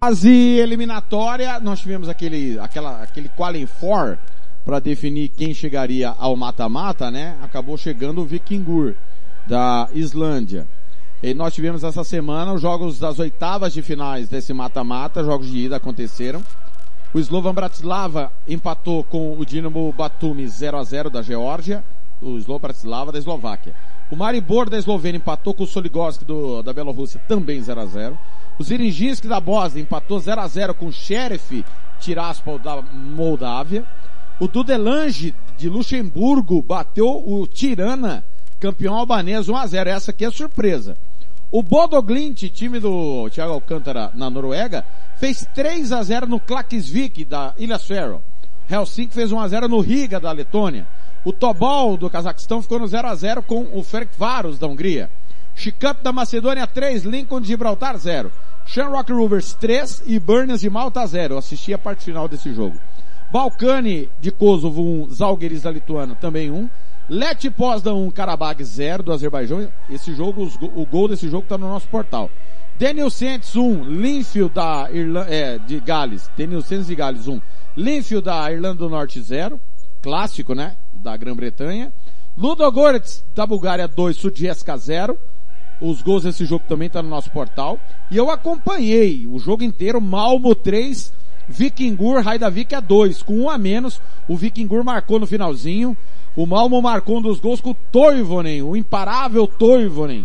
Fase eliminatória, nós tivemos aquele, aquela, aquele qualifying for para definir quem chegaria ao mata-mata, né? Acabou chegando o Vikingur da Islândia. E nós tivemos essa semana os jogos das oitavas de finais desse mata-mata, jogos de ida aconteceram. O Slovan Bratislava empatou com o Dinamo Batumi 0 a 0 da Geórgia, o Slovan Bratislava da Eslováquia. O Maribor da Eslovênia empatou com o Soligorsk do, da Bielorrússia também 0 a 0 O Zirinjinsk da Bósnia empatou 0 a 0 com o Sheriff Tiraspol da Moldávia. O Dudelange de Luxemburgo bateu o Tirana, campeão albanês 1 a 0 Essa aqui é surpresa. O Bodoglint, time do Thiago Alcântara na Noruega, fez 3 a 0 no Klaksvik da Ilha Faroe. Helsinki fez 1 a 0 no Riga da Letônia. O Tobol do Cazaquistão ficou no 0 a 0 com o Ferencváros da Hungria. Chicamp da Macedônia 3, Lincoln de Gibraltar 0. Shamrock Rovers 3 e Burns de Malta 0. Eu assisti a parte final desse jogo. Balcani de Kosovo 1, Zalgiris da Lituânia também 1. Let Poznan 1, Karabakh 0 do Azerbaijão. Esse jogo, o gol desse jogo está no nosso portal. Daniel Saints 1, Linfield da Irlanda, é, de Gales. Daniel Saints de Gales 1. Linfield da Irlanda do Norte 0. Clássico, né? Da Grã-Bretanha. Ludogorets da Bulgária 2, Sudjeska 0. Os gols desse jogo também tá no nosso portal. E eu acompanhei o jogo inteiro, Malmo 3, Vikingur, Raidavik a 2, com um a menos. O Vikingur marcou no finalzinho. O Malmo marcou um dos gols com o Toivonen, o imparável Toivonen.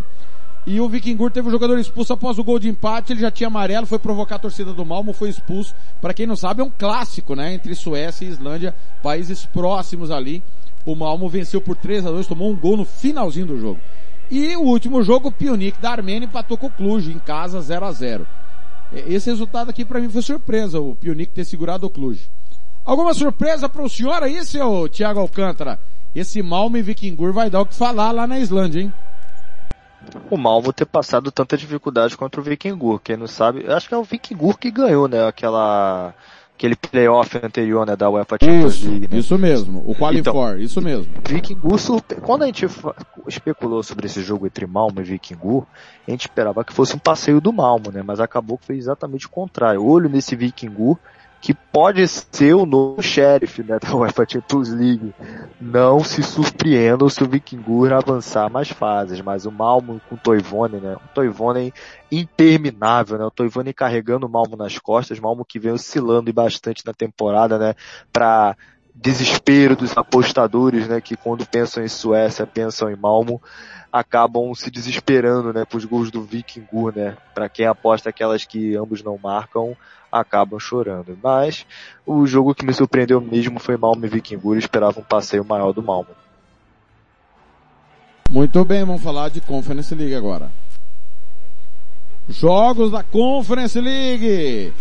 E o Vikingur teve um jogador expulso após o gol de empate, ele já tinha amarelo, foi provocar a torcida do Malmo, foi expulso. Para quem não sabe, é um clássico, né? Entre Suécia e Islândia, países próximos ali. O Malmo venceu por 3 a 2 tomou um gol no finalzinho do jogo. E o último jogo, o Pionik da Armênia empatou com o Cluj, em casa 0 a 0 Esse resultado aqui para mim foi surpresa, o Pionik ter segurado o Cluj. Alguma surpresa para o senhor aí, seu Thiago Alcântara? Esse Malmo e Vikingur vai dar o que falar lá na Islândia, hein? O Malmo ter passado tanta dificuldade contra o Vikingur. Quem não sabe, acho que é o Vikingur que ganhou, né? Aquela aquele playoff anterior, né, da UEFA Champions isso, League. Né? Isso mesmo, o Qualify então, isso mesmo. Vikingur, quando a gente especulou sobre esse jogo entre Malmo e Vikingur, a gente esperava que fosse um passeio do Malmo, né, mas acabou que foi exatamente o contrário. Olho nesse Vikingur, que pode ser o novo sheriff né, da UEFA Champions League. Não se surpreendam se o Vikingur avançar mais fases, mas o Malmo com o Toivonen, né, o Toivonen interminável, né, o Toivonen carregando o Malmo nas costas, Malmo que vem oscilando bastante na temporada, né, para desespero dos apostadores, né, que quando pensam em Suécia, pensam em Malmo, acabam se desesperando, né, pros gols do Vikingur, né, para quem aposta aquelas que ambos não marcam, acabam chorando. Mas o jogo que me surpreendeu mesmo foi Malmo e Vikingur, esperava um passeio maior do Malmo. Muito bem, vamos falar de Conference League agora. Jogos da Conference League.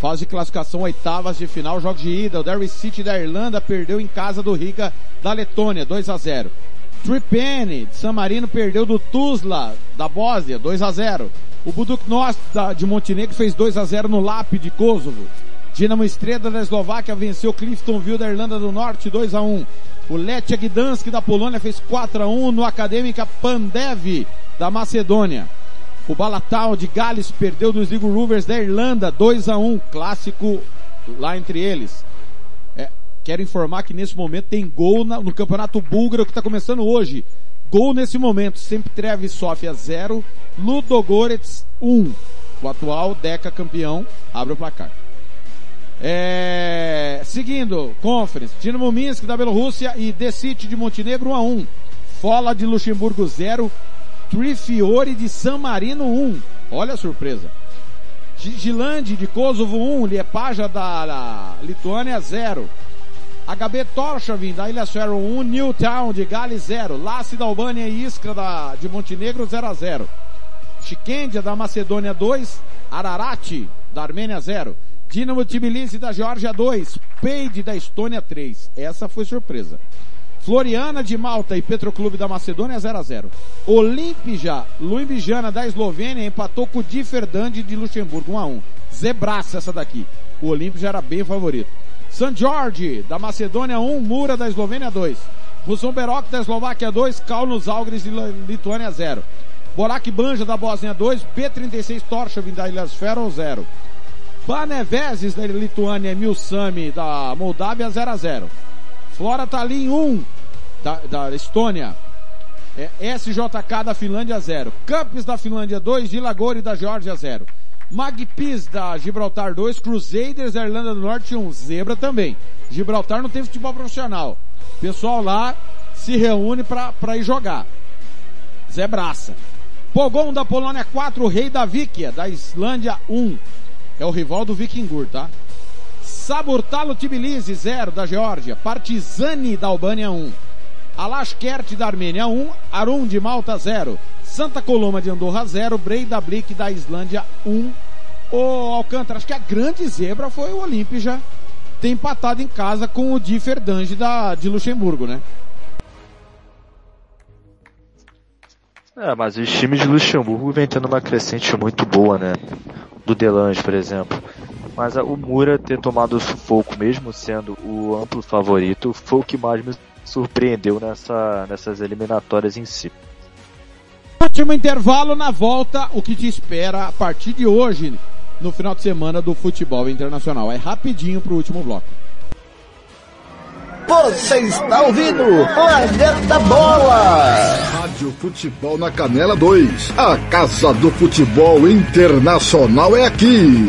Fase de classificação, oitavas de final, jogos de ida. O Derry City da Irlanda perdeu em casa do Riga da Letônia, 2 a 0. Tripene de San Marino perdeu do Tuzla da Bósnia, 2 a 0. O Buduknost de Montenegro fez 2 a 0 no Lap de Kosovo. Dinamo Estrela da Eslováquia venceu Cliftonville da Irlanda do Norte 2 a 1. O Lechia Gdansk da Polônia fez 4 a 1 no Acadêmica Pandev da Macedônia. O Balatal de Gales perdeu dos Sligo Rovers da Irlanda 2 a 1, clássico lá entre eles. É, quero informar que nesse momento tem gol na, no Campeonato Búlgaro que está começando hoje. Gol nesse momento, sempre Trevi Sofia 0, Ludogorets 1. O atual Deca campeão abre o placar. É... Seguindo, Conference, Dinamo Minsk da Bielorrússia e The City de Montenegro 1 a 1. Fola de Luxemburgo 0, Trifiore de San Marino 1. Olha a surpresa. Gigilande de Kosovo 1, Liepaja da Lituânia 0. HB Torshavn da Ilha Ferro 1, Newtown de Gale 0. Lace da Albânia e Iskra da, de Montenegro 0 a 0. Chikendia da Macedônia 2, Ararat da Armênia 0. Dinamo Tbilisi da Geórgia 2, Peide da Estônia 3. Essa foi surpresa. Floriana de Malta e Petroclube da Macedônia 0 a 0. Olimpija, Ljubljana da Eslovênia empatou com o Differdande de Luxemburgo 1 a 1. Zebraça essa daqui. O Olimpija era bem favorito. San Jorge da Macedônia 1, Mura da Eslovênia 2. Buzomberok da Eslováquia 2, Kaunos Algris de Lituânia 0. Borak Banja da Bósnia 2, B36 Torshavn da Ilhas Faroe 0. Panevezes da Lituânia e Milsami da Moldávia 0 a 0. Flora Tallinn 1 da, da Estônia. É, SJK da Finlândia 0. Campos da Finlândia 2, Gilagori da Geórgia 0. Magpis da Gibraltar 2, Crusaders da Irlanda do Norte 1, Zebra também. Gibraltar não tem futebol profissional. Pessoal lá se reúne para ir jogar. Zebraça. Pogon da Polônia 4, Rei da Víquia da Islândia 1. É o rival do Vikingur, tá? Saburtalo Tbilisi 0 da Geórgia. Partizani da Albânia 1. Alashkert da Armênia 1. Arum de Malta 0. Santa Coloma de Andorra 0. Breidablik da Islândia 1. O Alcântara, acho que a grande zebra foi o Olímpia ter empatado em casa com o Differdange da, de Luxemburgo, né? É, mas os times de Luxemburgo vem tendo uma crescente muito boa, né? Do Delange, por exemplo. Mas o Mura ter tomado o sufoco, mesmo sendo o amplo favorito, foi o que mais me surpreendeu nessa, nessas eliminatórias em si. Último intervalo na volta, o que te espera a partir de hoje, no final de semana do futebol internacional. É rapidinho pro último bloco. Você está ouvindo Planeta Bola! Rádio Futebol na Canela 2. A Casa do Futebol Internacional é aqui.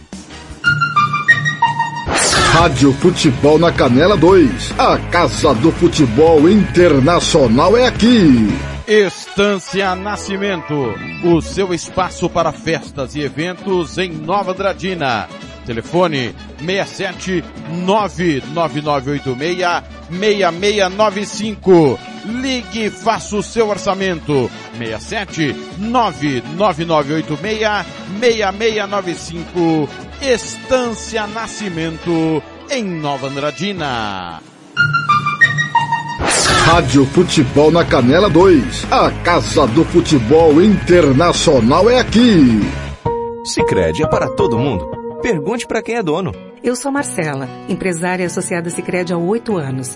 Rádio Futebol na Canela 2. A Casa do Futebol Internacional é aqui. Estância Nascimento, o seu espaço para festas e eventos em Nova Dradina. Telefone 67 99986 6695. Ligue e faça o seu orçamento. 67 99986 6695. Estância Nascimento em Nova Andradina. Rádio Futebol na Canela 2. A Casa do Futebol Internacional é aqui. Sicredi é para todo mundo. Pergunte para quem é dono. Eu sou Marcela, empresária associada Sicredi há oito anos.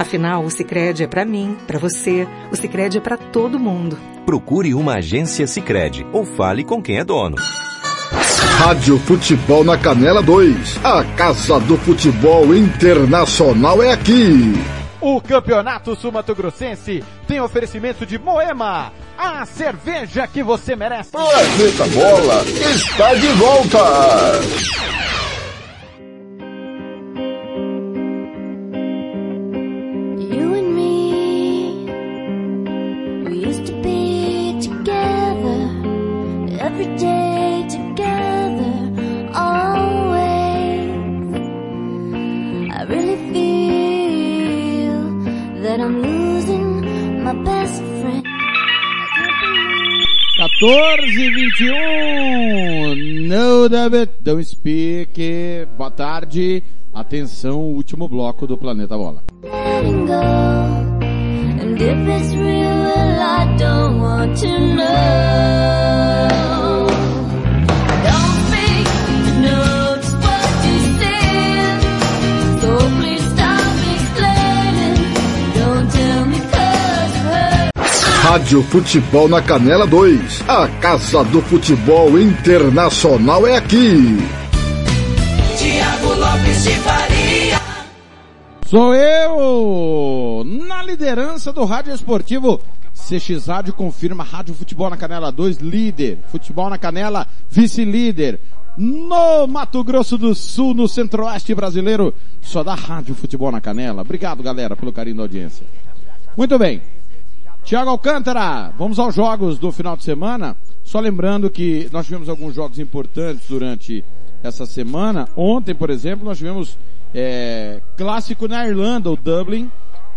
Afinal, o Sicredi é para mim, para você. O Sicredi é para todo mundo. Procure uma agência Sicredi ou fale com quem é dono. Rádio Futebol na Canela 2. A Casa do Futebol Internacional é aqui. O Campeonato Sumato Grossense tem oferecimento de Moema, a cerveja que você merece. Planeta Bola está de volta. 14 e 21. No David, don't speak. Boa tarde. Atenção, último bloco do Planeta Bola. letting Rádio Futebol na Canela 2. A Casa do Futebol Internacional é aqui. Tiago Lopes de Faria. Sou eu! Na liderança do Rádio Esportivo. CX Rádio confirma Rádio Futebol na Canela 2, líder. Futebol na Canela, vice-líder. No Mato Grosso do Sul, no centro-oeste brasileiro, só dá Rádio Futebol na Canela. Obrigado, galera, pelo carinho da audiência. Muito bem. Tiago Alcântara, vamos aos jogos do final de semana. Só lembrando que nós tivemos alguns jogos importantes durante essa semana. Ontem, por exemplo, nós tivemos é, clássico na Irlanda, o Dublin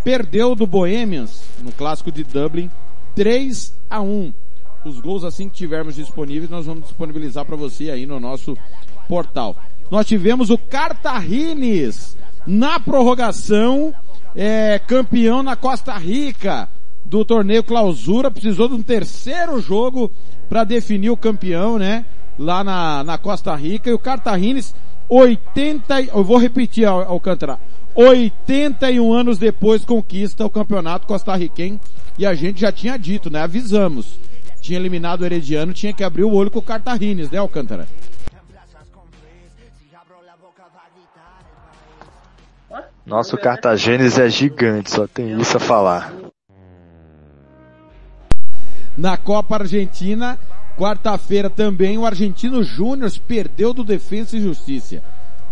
perdeu do Bohemians no clássico de Dublin 3 a 1. Os gols assim que tivermos disponíveis nós vamos disponibilizar para você aí no nosso portal. Nós tivemos o Cartagines na prorrogação, é, campeão na Costa Rica do torneio Clausura, precisou de um terceiro jogo para definir o campeão, né? Lá na, na Costa Rica e o Cartagines 80, eu vou repetir Al- Alcântara, 81 anos depois conquista o campeonato costarriquenho e a gente já tinha dito, né? Avisamos. Tinha eliminado o Herediano, tinha que abrir o olho com o Cartagines, né Alcântara? Nossa, o Cartagênis é gigante, só tem isso a falar. Na Copa Argentina, quarta-feira também o Argentino Júnior perdeu do Defensa e Justiça.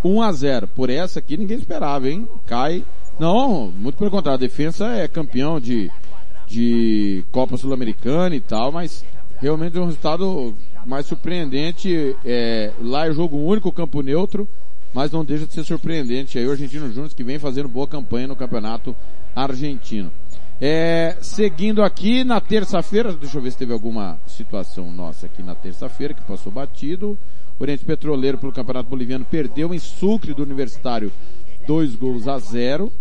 1 a 0. Por essa aqui ninguém esperava, hein? Cai. Não, muito pelo contrário, a Defensa é campeão de, de Copa Sul-Americana e tal, mas realmente é um resultado mais surpreendente. É, lá é jogo único, campo neutro, mas não deixa de ser surpreendente. Aí o Argentino Júnior que vem fazendo boa campanha no campeonato argentino. É, seguindo aqui na terça-feira, deixa eu ver se teve alguma situação nossa aqui na terça-feira que passou batido. Oriente Petroleiro pelo Campeonato Boliviano perdeu em Sucre do Universitário dois gols a zero.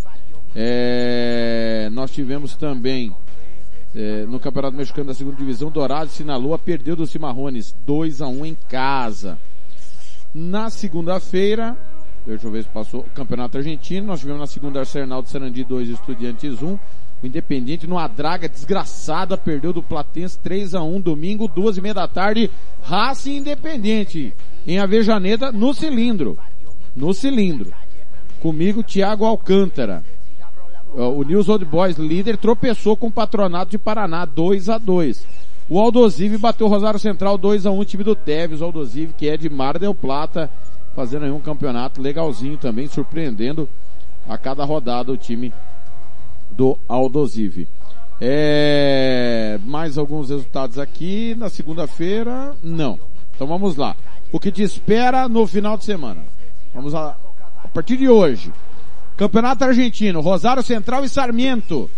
É, nós tivemos também é, no Campeonato Mexicano da Segunda Divisão, Dourado Sinaloa perdeu do Cimarrones 2 a 1 em casa. Na segunda-feira, deixa eu ver se passou, Campeonato Argentino, nós tivemos na segunda Arsenal de Sarandi 2 Estudiantes 1. O Independiente numa draga desgraçada perdeu do Platense 3 a 1 domingo, duas e meia da tarde, Racing Independente em Avejaneda no cilindro. No cilindro. Comigo, Thiago Alcântara. O News Old Boys líder tropeçou com o Patronato de Paraná 2 a 2 O Aldosive bateu o Rosário Central 2 a 1 time do Teves, o Aldosive que é de Mar del Plata, fazendo aí um campeonato legalzinho também, surpreendendo a cada rodada o time do Aldosive. É, mais alguns resultados aqui na segunda-feira? Não. Então vamos lá. O que te espera no final de semana? Vamos lá. A partir de hoje. Campeonato Argentino, Rosário Central e Sarmiento.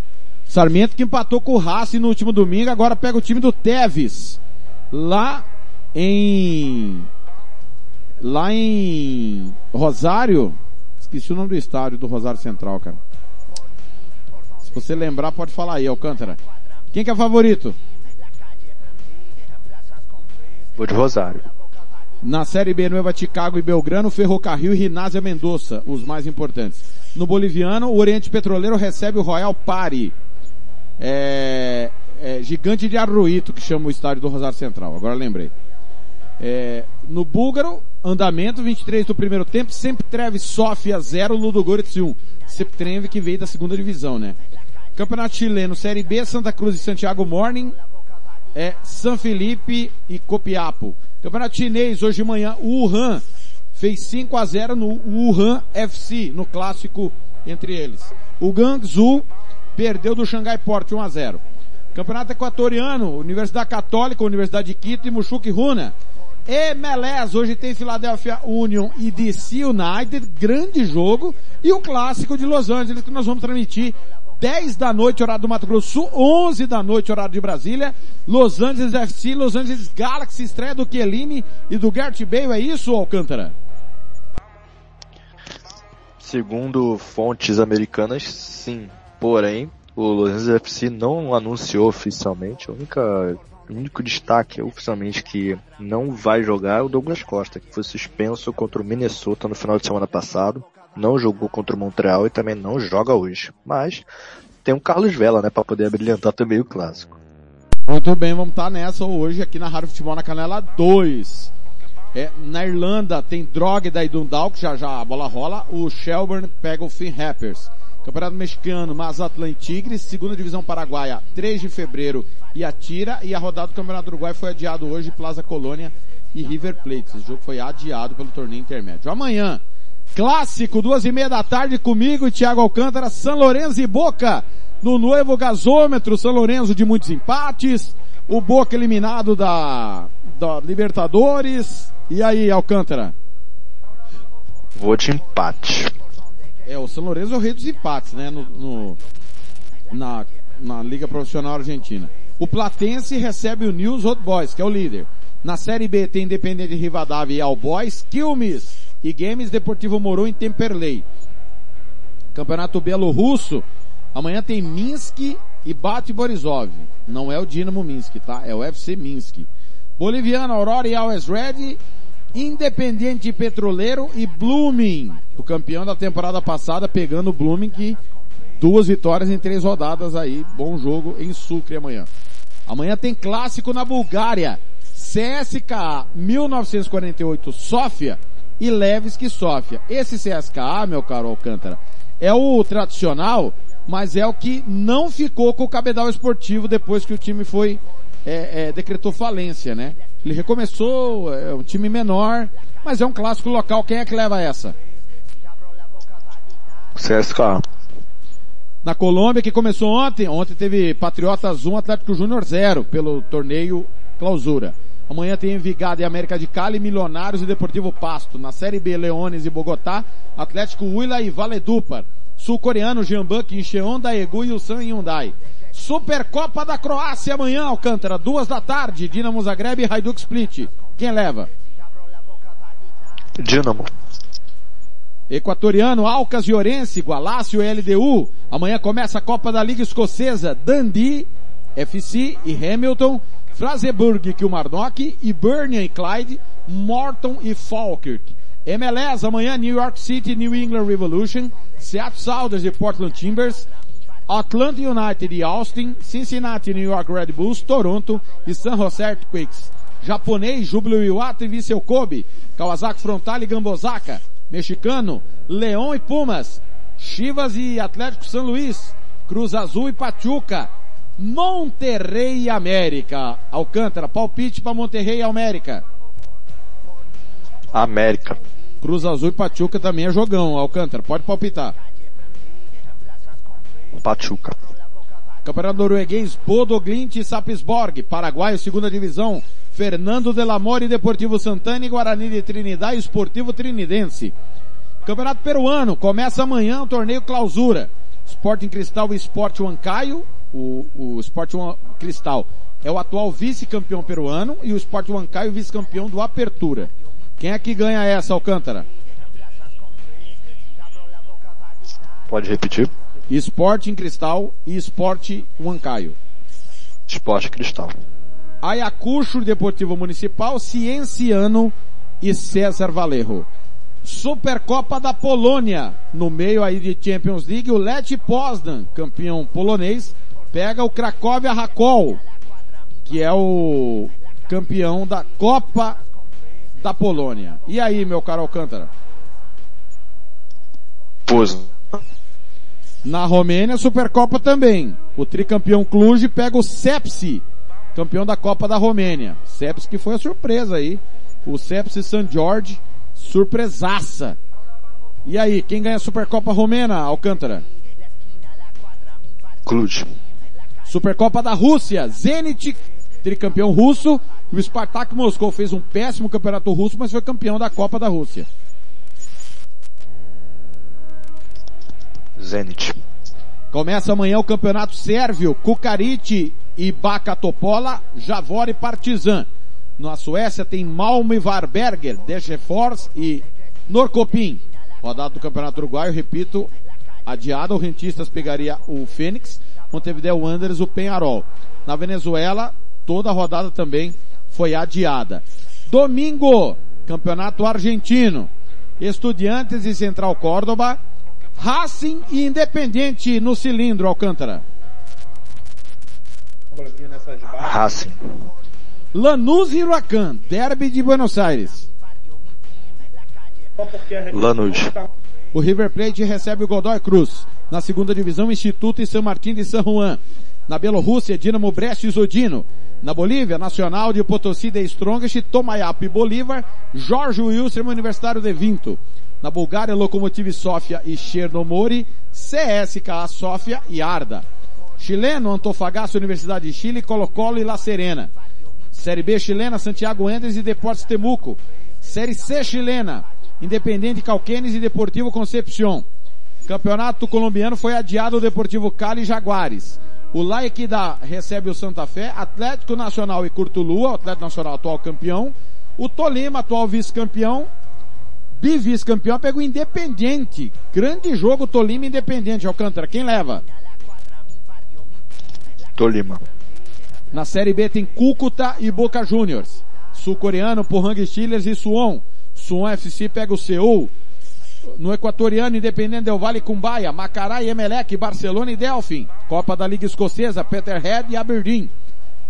Sarmiento que empatou com o Racing no último domingo, agora pega o time do Teves. Lá em lá em Rosário, esqueci o nome do estádio do Rosário Central, cara. Se você lembrar, pode falar aí, Alcântara. Quem que é favorito? Vou de Rosário. Na Série B, Nueva Chicago e Belgrano, Ferrocarril e Rinásia Mendoza, os mais importantes. No boliviano, o Oriente Petroleiro recebe o Royal Pari. É, é, Gigante de Arruito, que chama o estádio do Rosário Central, agora lembrei. É, no búlgaro, andamento 23 do primeiro tempo, sempre Treve Sofia 0, Ludogorets 1. Sempre Treve que veio da segunda divisão, né? Campeonato chileno, Série B, Santa Cruz e Santiago Morning, é San Felipe e Copiapo. Campeonato chinês, hoje de manhã, o Wuhan fez 5 a 0 no Wuhan FC, no clássico entre eles. O Guangzhou perdeu do Xangai Port 1 a 0. Campeonato equatoriano, Universidade Católica, Universidade de Quito e Mushuc Runa. MLS, hoje tem Philadelphia Union e DC United, grande jogo. E o clássico de Los Angeles, que nós vamos transmitir 10 da noite, horário do Mato Grosso Sul, 11 da noite, horário de Brasília. Los Angeles FC, Los Angeles Galaxy, estreia do Chiellini e do Gert Bale, é isso, Alcântara? Segundo fontes americanas, sim. Porém, o Los Angeles FC não anunciou oficialmente. O único destaque oficialmente que não vai jogar é o Douglas Costa, que foi suspenso contra o Minnesota no final de semana passado. Não jogou contra o Montreal e também não joga hoje. Mas tem um Carlos Vela, né, para poder brilhantar também o clássico. Muito bem, vamos estar nessa hoje aqui na Rádio Futebol na Canela 2. É, na Irlanda tem Drogda e Dundalk, que já já a bola rola. O Shelburne pega o Finn Rappers. Campeonato Mexicano, Mazatlan Tigres, segunda divisão paraguaia, 3 de fevereiro e Atira, e a rodada do Campeonato Uruguai foi adiado hoje, Plaza Colônia e River Plate. Esse jogo foi adiado pelo torneio intermédio. Amanhã, clássico, duas e meia da tarde comigo e Thiago Alcântara, São Lourenço e Boca, no novo gasômetro, São Lourenço de muitos empates, o Boca eliminado da, da Libertadores, e aí Alcântara? Vou de empate. É, o São Lourenço é o rei dos empates, né? No, no, na, na Liga Profissional Argentina. O Platense recebe o News Old Boys, que é o líder. Na Série B tem Independente Rivadavia e All Boys, Quilmes e Games Deportivo Morou em Temperley. Campeonato Belo-Russo, amanhã tem Minsk e Bate Borisov. Não é o Dinamo Minsk, tá? É o FC Minsk. Boliviano, Aurora e Always Red Independiente Petroleiro e Blooming, o campeão da temporada passada, pegando o Blooming que duas vitórias em três rodadas aí, bom jogo em Sucre amanhã. Amanhã tem clássico na Bulgária, CSKA 1948 Sofia e Levski Sofia. Esse CSKA, meu caro Alcântara, é o tradicional, mas é o que não ficou com o cabedal esportivo depois que o time foi é, é, decretou falência, né? Ele recomeçou, é um time menor, mas é um clássico local. Quem é que leva essa? CSKA. Na Colômbia, que começou ontem, ontem teve Patriotas 1, Atlético Júnior 0, pelo torneio clausura. Amanhã tem Envigado e América de Cali, Milionários e Deportivo Pasto. Na Série B, Leones e Bogotá, Atlético Huila e Valedupar. Sul-coreano, Jeonbuk, Incheon, Daegu e Ulsan Hyundai. Supercopa da Croácia amanhã, Alcântara, duas da tarde, Dinamo Zagreb e Hajduk Split. Quem leva? Dinamo. Equatoriano, Alcas e Orense, Gualácio e LDU. Amanhã começa a Copa da Liga Escocesa, Dundee, FC e Hamilton, Kilmarnock e Burnie e Clyde, Morton e Falkirk. MLS, amanhã New York City, New England Revolution, Seattle Sounders e Portland Timbers, Atlanta United e Austin, Cincinnati New York Red Bulls, Toronto e San Jose Earthquakes. Japonês, Júbilo Iwata e Viseu Kobe, Kawasaki Frontal e Gambosaka. Mexicano, Leão e Pumas, Chivas e Atlético São Luís, Cruz Azul e Pachuca, Monterrey e América. Alcântara, palpite para Monterrey e América. América. Cruz Azul e Pachuca também é jogão, Alcântara, pode palpitar. Pachuca. Campeonato norueguês Bodo Glint e Sapsborg. Paraguai, segunda divisão. Fernando Delamore, Deportivo Santana e Guarani de Trinidad e Esportivo Trinidense. Campeonato peruano, começa amanhã o torneio clausura. Sporting Cristal e Sport Huancaio. O, o Sport Huan- Cristal é o atual vice-campeão peruano e o Sport Huancaio vice-campeão do Apertura. Quem é que ganha essa, Alcântara? Pode repetir? Sporting Cristal e Sport Huancaio. Esporte Cristal. Ayacucho Deportivo Municipal, Cienciano e César Valerro. Supercopa da Polônia, no meio aí de Champions League, o Lech Poznan, campeão polonês, pega o Cracóvia Rakol, que é o campeão da Copa da Polônia. E aí, meu caro Alcântara? Poznan. Na Romênia, Supercopa também. O tricampeão Cluj pega o Sepsi, campeão da Copa da Romênia. Sepsi que foi a surpresa aí. O Sepsi San Jorge, surpresaça. E aí, quem ganha a Supercopa Romena, Alcântara? Cluj. Supercopa da Rússia, Zenit, tricampeão russo. E o Spartak Moscou fez um péssimo campeonato russo, mas foi campeão da Copa da Rússia. Zenit. Começa amanhã o campeonato sérvio, Kukarici e Baka Topola, Javor e Partizan. Na Suécia tem Malmö e Varberger, Degerfors e Norcopim. Rodada do campeonato uruguaio, repito, adiada, o Rentistas pegaria o Fênix, Montevideo Wanderers o Penharol. Na Venezuela, toda a rodada também foi adiada. Domingo, campeonato argentino. Estudiantes e Central Córdoba, Racing e Independente no cilindro, Alcântara. Racing. Lanús e Huracan, Derby de Buenos Aires. Lanús. O River Plate recebe o Godoy Cruz. Na segunda divisão, Instituto e São Martín de San Juan. Na Bielorrússia, Dinamo Brest e Zodino. Na Bolívia, Nacional de Potosí de Strongest, Tomayapo e Bolívar, Jorge Wilson, Universitário de Vinto. Na Bulgária, Lokomotiv Sofia e Chernomori, CSKA Sofia e Arda. Chileno, Antofagasta, Universidade de Chile, Colo-Colo e La Serena. Série B chilena, Santiago Endres e Deportes Temuco. Série C chilena, Independente Calquenes e Deportivo Concepción. Campeonato colombiano foi adiado o Deportivo Cali e Jaguares. O La Equidad recebe o Santa Fé, Atlético Nacional e Curtulua, o Atlético Nacional atual campeão. O Tolima, atual vice-campeão. Bivice-campeão, pega o Independente. Grande jogo Tolima e Independente, Alcântara. Quem leva? Tolima. Na Série B tem Cúcuta e Boca Juniors. Sul-coreano, Pohang Steelers e Suwon. Suwon FC pega o Seul. No equatoriano, Independente Del Vale Cumbaia, Macará e Emelec, Barcelona e Delfim. Copa da Liga Escocesa, Peterhead e Aberdeen.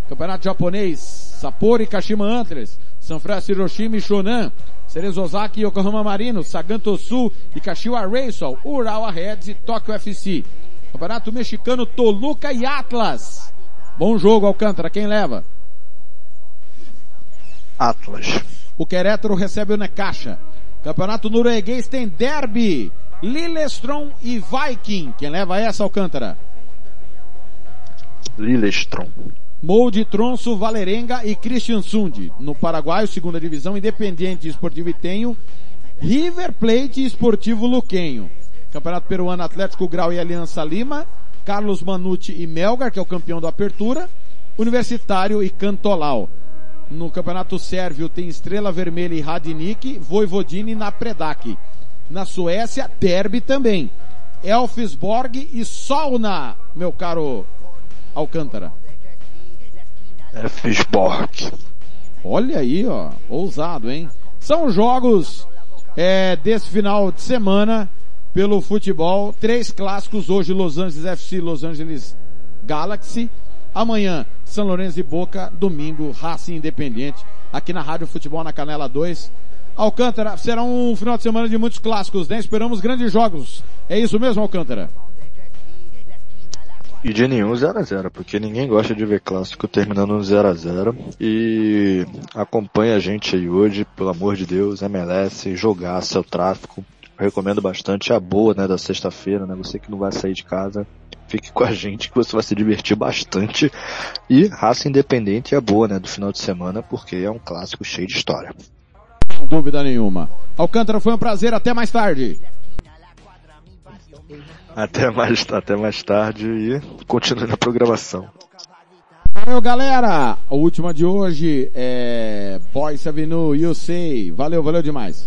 Campeonato japonês, Sapporo e Kashima Antlers. Sanfrecce Hiroshima e Shonan. Cerezo Osaka e Yokohama Marinos, Saganto Sul e Kashiwa Reysol, Urawa Reds e Tóquio FC. Campeonato mexicano, Toluca e Atlas. Bom jogo, Alcântara. Quem leva? Atlas. O Querétaro recebe o Necaxa. Campeonato norueguês tem Derby, Lillestrøm e Viking. Quem leva essa, Alcântara? Lillestrøm. Molde, Tronço, Valerenga e Kristiansund. No Paraguai, segunda divisão, Independente Esportivo Itenho, River Plate e Esportivo Luquenho. Campeonato Peruano Atlético Grau e Aliança Lima, Carlos Manucci e Melgar, que é o campeão da Apertura, Universitário e Cantolau. No Campeonato Sérvio tem Estrela Vermelha e Radnik, Voivodine na Predak. Na Suécia, Derby também. Elfsborg e Solna, meu caro Alcântara. Elfsborg. Olha aí, ó, ousado, hein? São jogos é, desse final de semana pelo futebol. Três clássicos hoje: Los Angeles FC, Los Angeles Galaxy. Amanhã, São Lourenço e Boca. Domingo, Racing Independente. Aqui na Rádio Futebol na Canela 2. Alcântara, será um final de semana de muitos clássicos, né? Esperamos grandes jogos. É isso mesmo, Alcântara? E de nenhum 0x0, porque ninguém gosta de ver clássico terminando no 0x0. E acompanha a gente aí hoje, pelo amor de Deus, MLS, jogar seu tráfico. Recomendo bastante a boa, né, da sexta-feira, né? Você que não vai sair de casa, fique com a gente que você vai se divertir bastante. E raça independente é boa, né, do final de semana, porque é um clássico cheio de história. Sem dúvida nenhuma. Alcântara foi um prazer, até mais tarde. Até mais, até mais tarde e continue na programação. Valeu, galera! A última de hoje é Boys Avenue, You Say. Valeu, valeu demais.